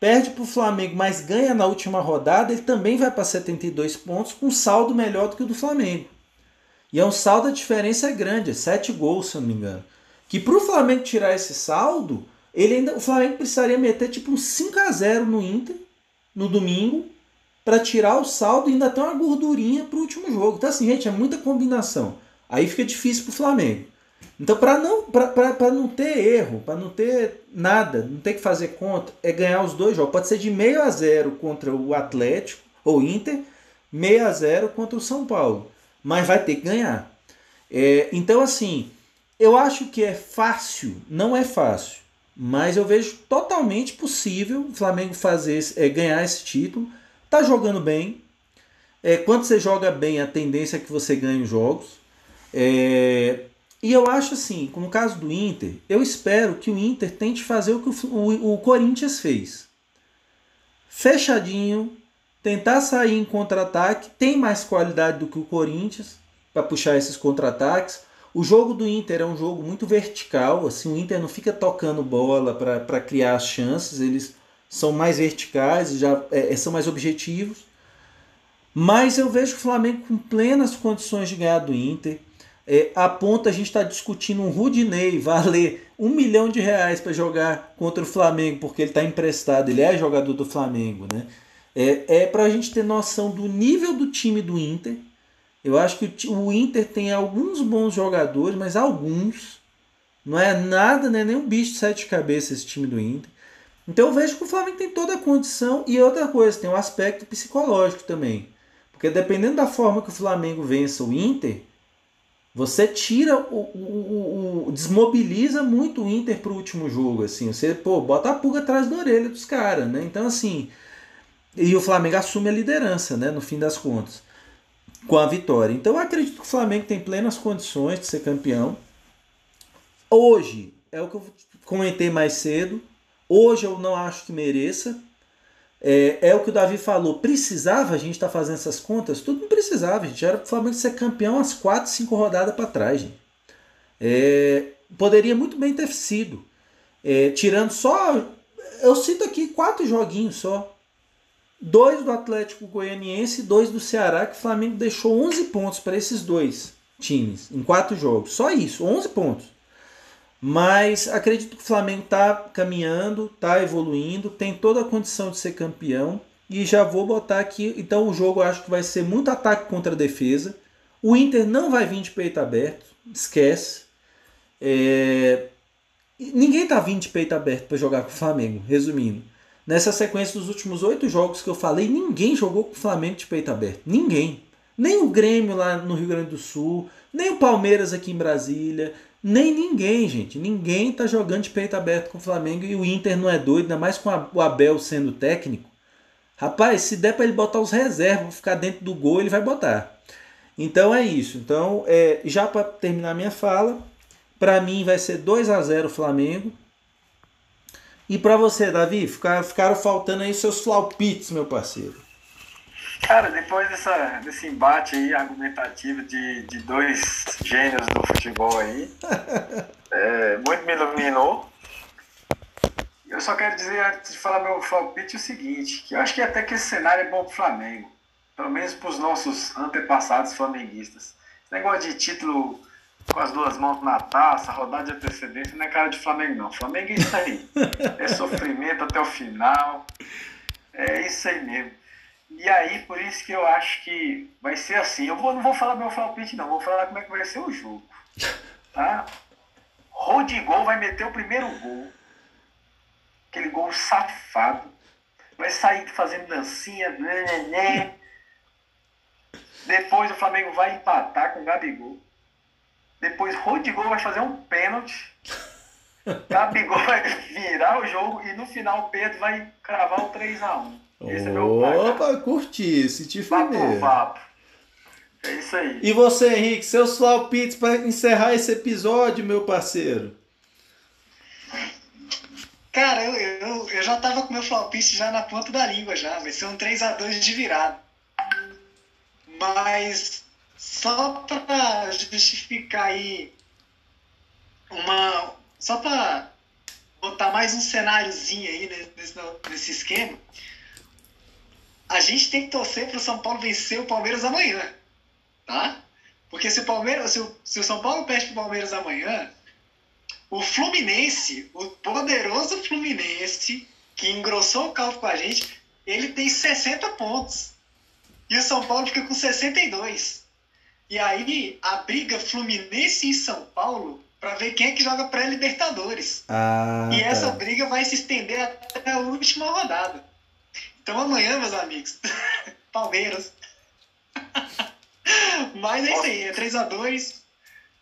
perde para o Flamengo, mas ganha na última rodada, ele também vai para 72 pontos, com saldo melhor do que o do Flamengo. E é um saldo, a diferença é grande, é 7 gols, se eu não me engano. Que para o Flamengo tirar esse saldo, ele ainda, o Flamengo precisaria meter tipo um 5 a 0 no Inter no domingo para tirar o saldo e ainda ter uma gordurinha para o último jogo. Então, assim, gente, é muita combinação. Aí fica difícil para o Flamengo. Então, para não, não ter erro, para não ter nada, não ter que fazer conta, é ganhar os dois jogos. Pode ser de meio a zero contra o Atlético ou Inter, meio a zero contra o São Paulo. Mas vai ter que ganhar. É, então, assim, eu acho que é fácil, não é fácil, mas eu vejo totalmente possível o Flamengo fazer é, ganhar esse título Tá jogando bem. É, quando você joga bem, a tendência é que você ganhe os jogos. É, e eu acho assim, no caso do Inter, eu espero que o Inter tente fazer o que o, o, o Corinthians fez. Fechadinho, tentar sair em contra-ataque, tem mais qualidade do que o Corinthians para puxar esses contra-ataques. O jogo do Inter é um jogo muito vertical, assim, o Inter não fica tocando bola para criar as chances, eles são mais verticais, já é, é, são mais objetivos. Mas eu vejo o Flamengo com plenas condições de ganhar do Inter. É, a ponto a gente está discutindo um Rudinei valer um milhão de reais para jogar contra o Flamengo, porque ele está emprestado, ele é jogador do Flamengo. Né? É, é para a gente ter noção do nível do time do Inter. Eu acho que o Inter tem alguns bons jogadores, mas alguns. Não é nada, né? nem um bicho de sete cabeças esse time do Inter. Então eu vejo que o Flamengo tem toda a condição e outra coisa, tem um aspecto psicológico também. Porque dependendo da forma que o Flamengo vença o Inter, Você tira o, o, o, desmobiliza muito o Inter pro último jogo, assim. Você, pô, bota a pulga atrás da orelha dos caras, né? Então, assim, e o Flamengo assume a liderança, né, no fim das contas, com a vitória. Então, eu acredito que o Flamengo tem plenas condições de ser campeão. Hoje, é o que eu comentei mais cedo. Hoje eu não acho que mereça, é, é o que o Davi falou. Precisava a gente estar tá fazendo essas contas? Tudo não precisava, gente. Era o Flamengo ser campeão às 4, 5 rodadas para trás, gente. É, poderia muito bem ter sido. É, tirando só. Eu cito aqui quatro joguinhos só. Dois do Atlético Goianiense e dois do Ceará, que o Flamengo deixou 11 pontos para esses dois times em quatro jogos. Só isso, 11 pontos. Mas acredito que o Flamengo está caminhando, está evoluindo, tem toda a condição de ser campeão. E já vou botar aqui. Então o jogo eu acho que vai ser muito ataque contra a defesa. O Inter não vai vir de peito aberto, esquece. É... Ninguém tá vindo de peito aberto para jogar com o Flamengo, resumindo. Nessa sequência dos últimos oito jogos que eu falei, ninguém jogou com o Flamengo de peito aberto. Ninguém. Nem o Grêmio lá no Rio Grande do Sul, nem o Palmeiras aqui em Brasília, nem ninguém, gente. Ninguém tá jogando de peito aberto com o Flamengo e o Inter não é doido, ainda mais com o Abel sendo técnico. Rapaz, se der para ele botar os reservas, ficar dentro do gol, ele vai botar. Então é isso. Então, é, já para terminar minha fala, para mim vai ser 2 a 0 Flamengo. E para você, Davi, ficar, ficaram faltando aí seus flaupites, meu parceiro. Cara, depois dessa, desse embate aí argumentativo de, de dois gênios do futebol aí, <laughs> é, muito me iluminou. Eu só quero dizer, antes de falar meu palpite, o seguinte, que eu acho que até que esse cenário é bom pro Flamengo. Pelo menos pros nossos antepassados flamenguistas. Esse negócio de título com as duas mãos na taça, rodada de antecedência, não é cara de Flamengo não. Flamengo é isso aí. <laughs> É sofrimento até o final. É isso aí mesmo. E aí, por isso que eu acho que vai ser assim. Eu vou, não vou falar meu palpite, não. Vou falar como é que vai ser o jogo. <laughs> Tá? Rodigol vai meter o primeiro gol. Aquele gol safado. Vai sair fazendo dancinha. Né, né. Depois o Flamengo vai empatar com o Gabigol. Depois Rodigol vai fazer um pênalti. <laughs> Gabigol vai virar o jogo e no final o Pedro vai cravar o 3x1. Esse é. Opa, curti, senti firmeza. É isso aí. E você, Henrique, seus palpites para encerrar esse episódio, meu parceiro? Cara, eu, eu, eu já tava com meu palpite já na ponta da língua já. Vai ser um 3x2 de virada. Mas só para justificar aí uma. Só para botar mais um cenáriozinho aí nesse, nesse esquema a gente tem que torcer para o São Paulo vencer o Palmeiras amanhã, tá? Porque se o Palmeiras, se o, se o São Paulo perde para o Palmeiras amanhã, o Fluminense, o poderoso Fluminense, que engrossou o caldo com a gente, ele tem 60 pontos. E o São Paulo fica com 62. E aí a briga Fluminense e São Paulo para ver quem é que joga pré-Libertadores. Ah, e essa tá. briga vai se estender até a última rodada. Então amanhã, meus amigos, <laughs> Palmeiras. <laughs> mas é isso aí, é 3x2.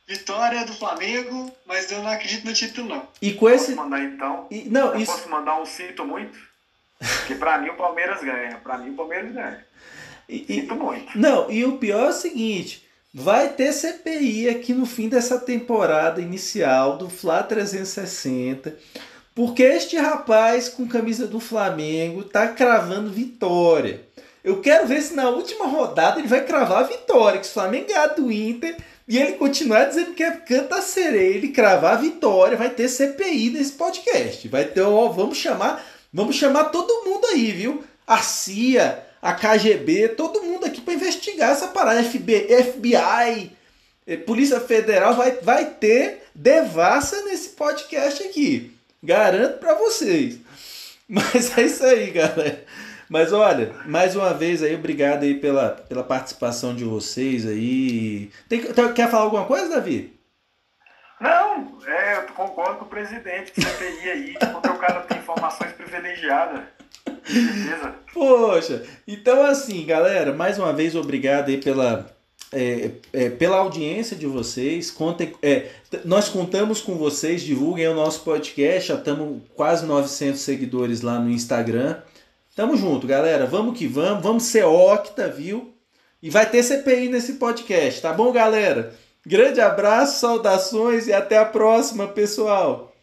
Vitória do Flamengo, mas eu não acredito no título, não. E com esse. Posso mandar então? E, não, eu isso... posso mandar um sinto muito? Porque pra mim o Palmeiras ganha. Pra mim o Palmeiras ganha. E, sinto muito. Não, e o pior é o seguinte: vai ter CPI aqui no fim dessa temporada inicial do Fla 360 porque este rapaz com camisa do Flamengo tá cravando vitória. Eu quero ver se na última rodada ele vai cravar a vitória, que o Flamengo ganhar do Inter e ele continuar dizendo que é canta sereia, ele cravar a vitória, vai ter CPI nesse podcast. Vai ter, ó, vamos chamar, vamos chamar todo mundo aí, viu? A CIA, a KGB, todo mundo aqui para investigar essa parada, FBI, FBI eh, Polícia Federal vai, vai ter devassa nesse podcast aqui. Garanto para vocês. Mas é isso aí, galera. Mas olha, mais uma vez aí, obrigado aí pela, pela participação de vocês aí. Tem, quer falar alguma coisa, Davi? Não, é, eu concordo com o presidente que CPI aí, porque o cara tem informações privilegiadas. Beleza? <laughs> Poxa, então assim, galera, mais uma vez obrigado aí pela, é, é, pela audiência de vocês. Contem, é, nós contamos com vocês, divulguem o nosso podcast. Já estamos quase 900 seguidores lá no Instagram. Tamo junto, galera. Vamos que vamos. Vamos ser octa, viu? E vai ter CPI nesse podcast, tá bom, galera? Grande abraço, saudações e até a próxima, pessoal!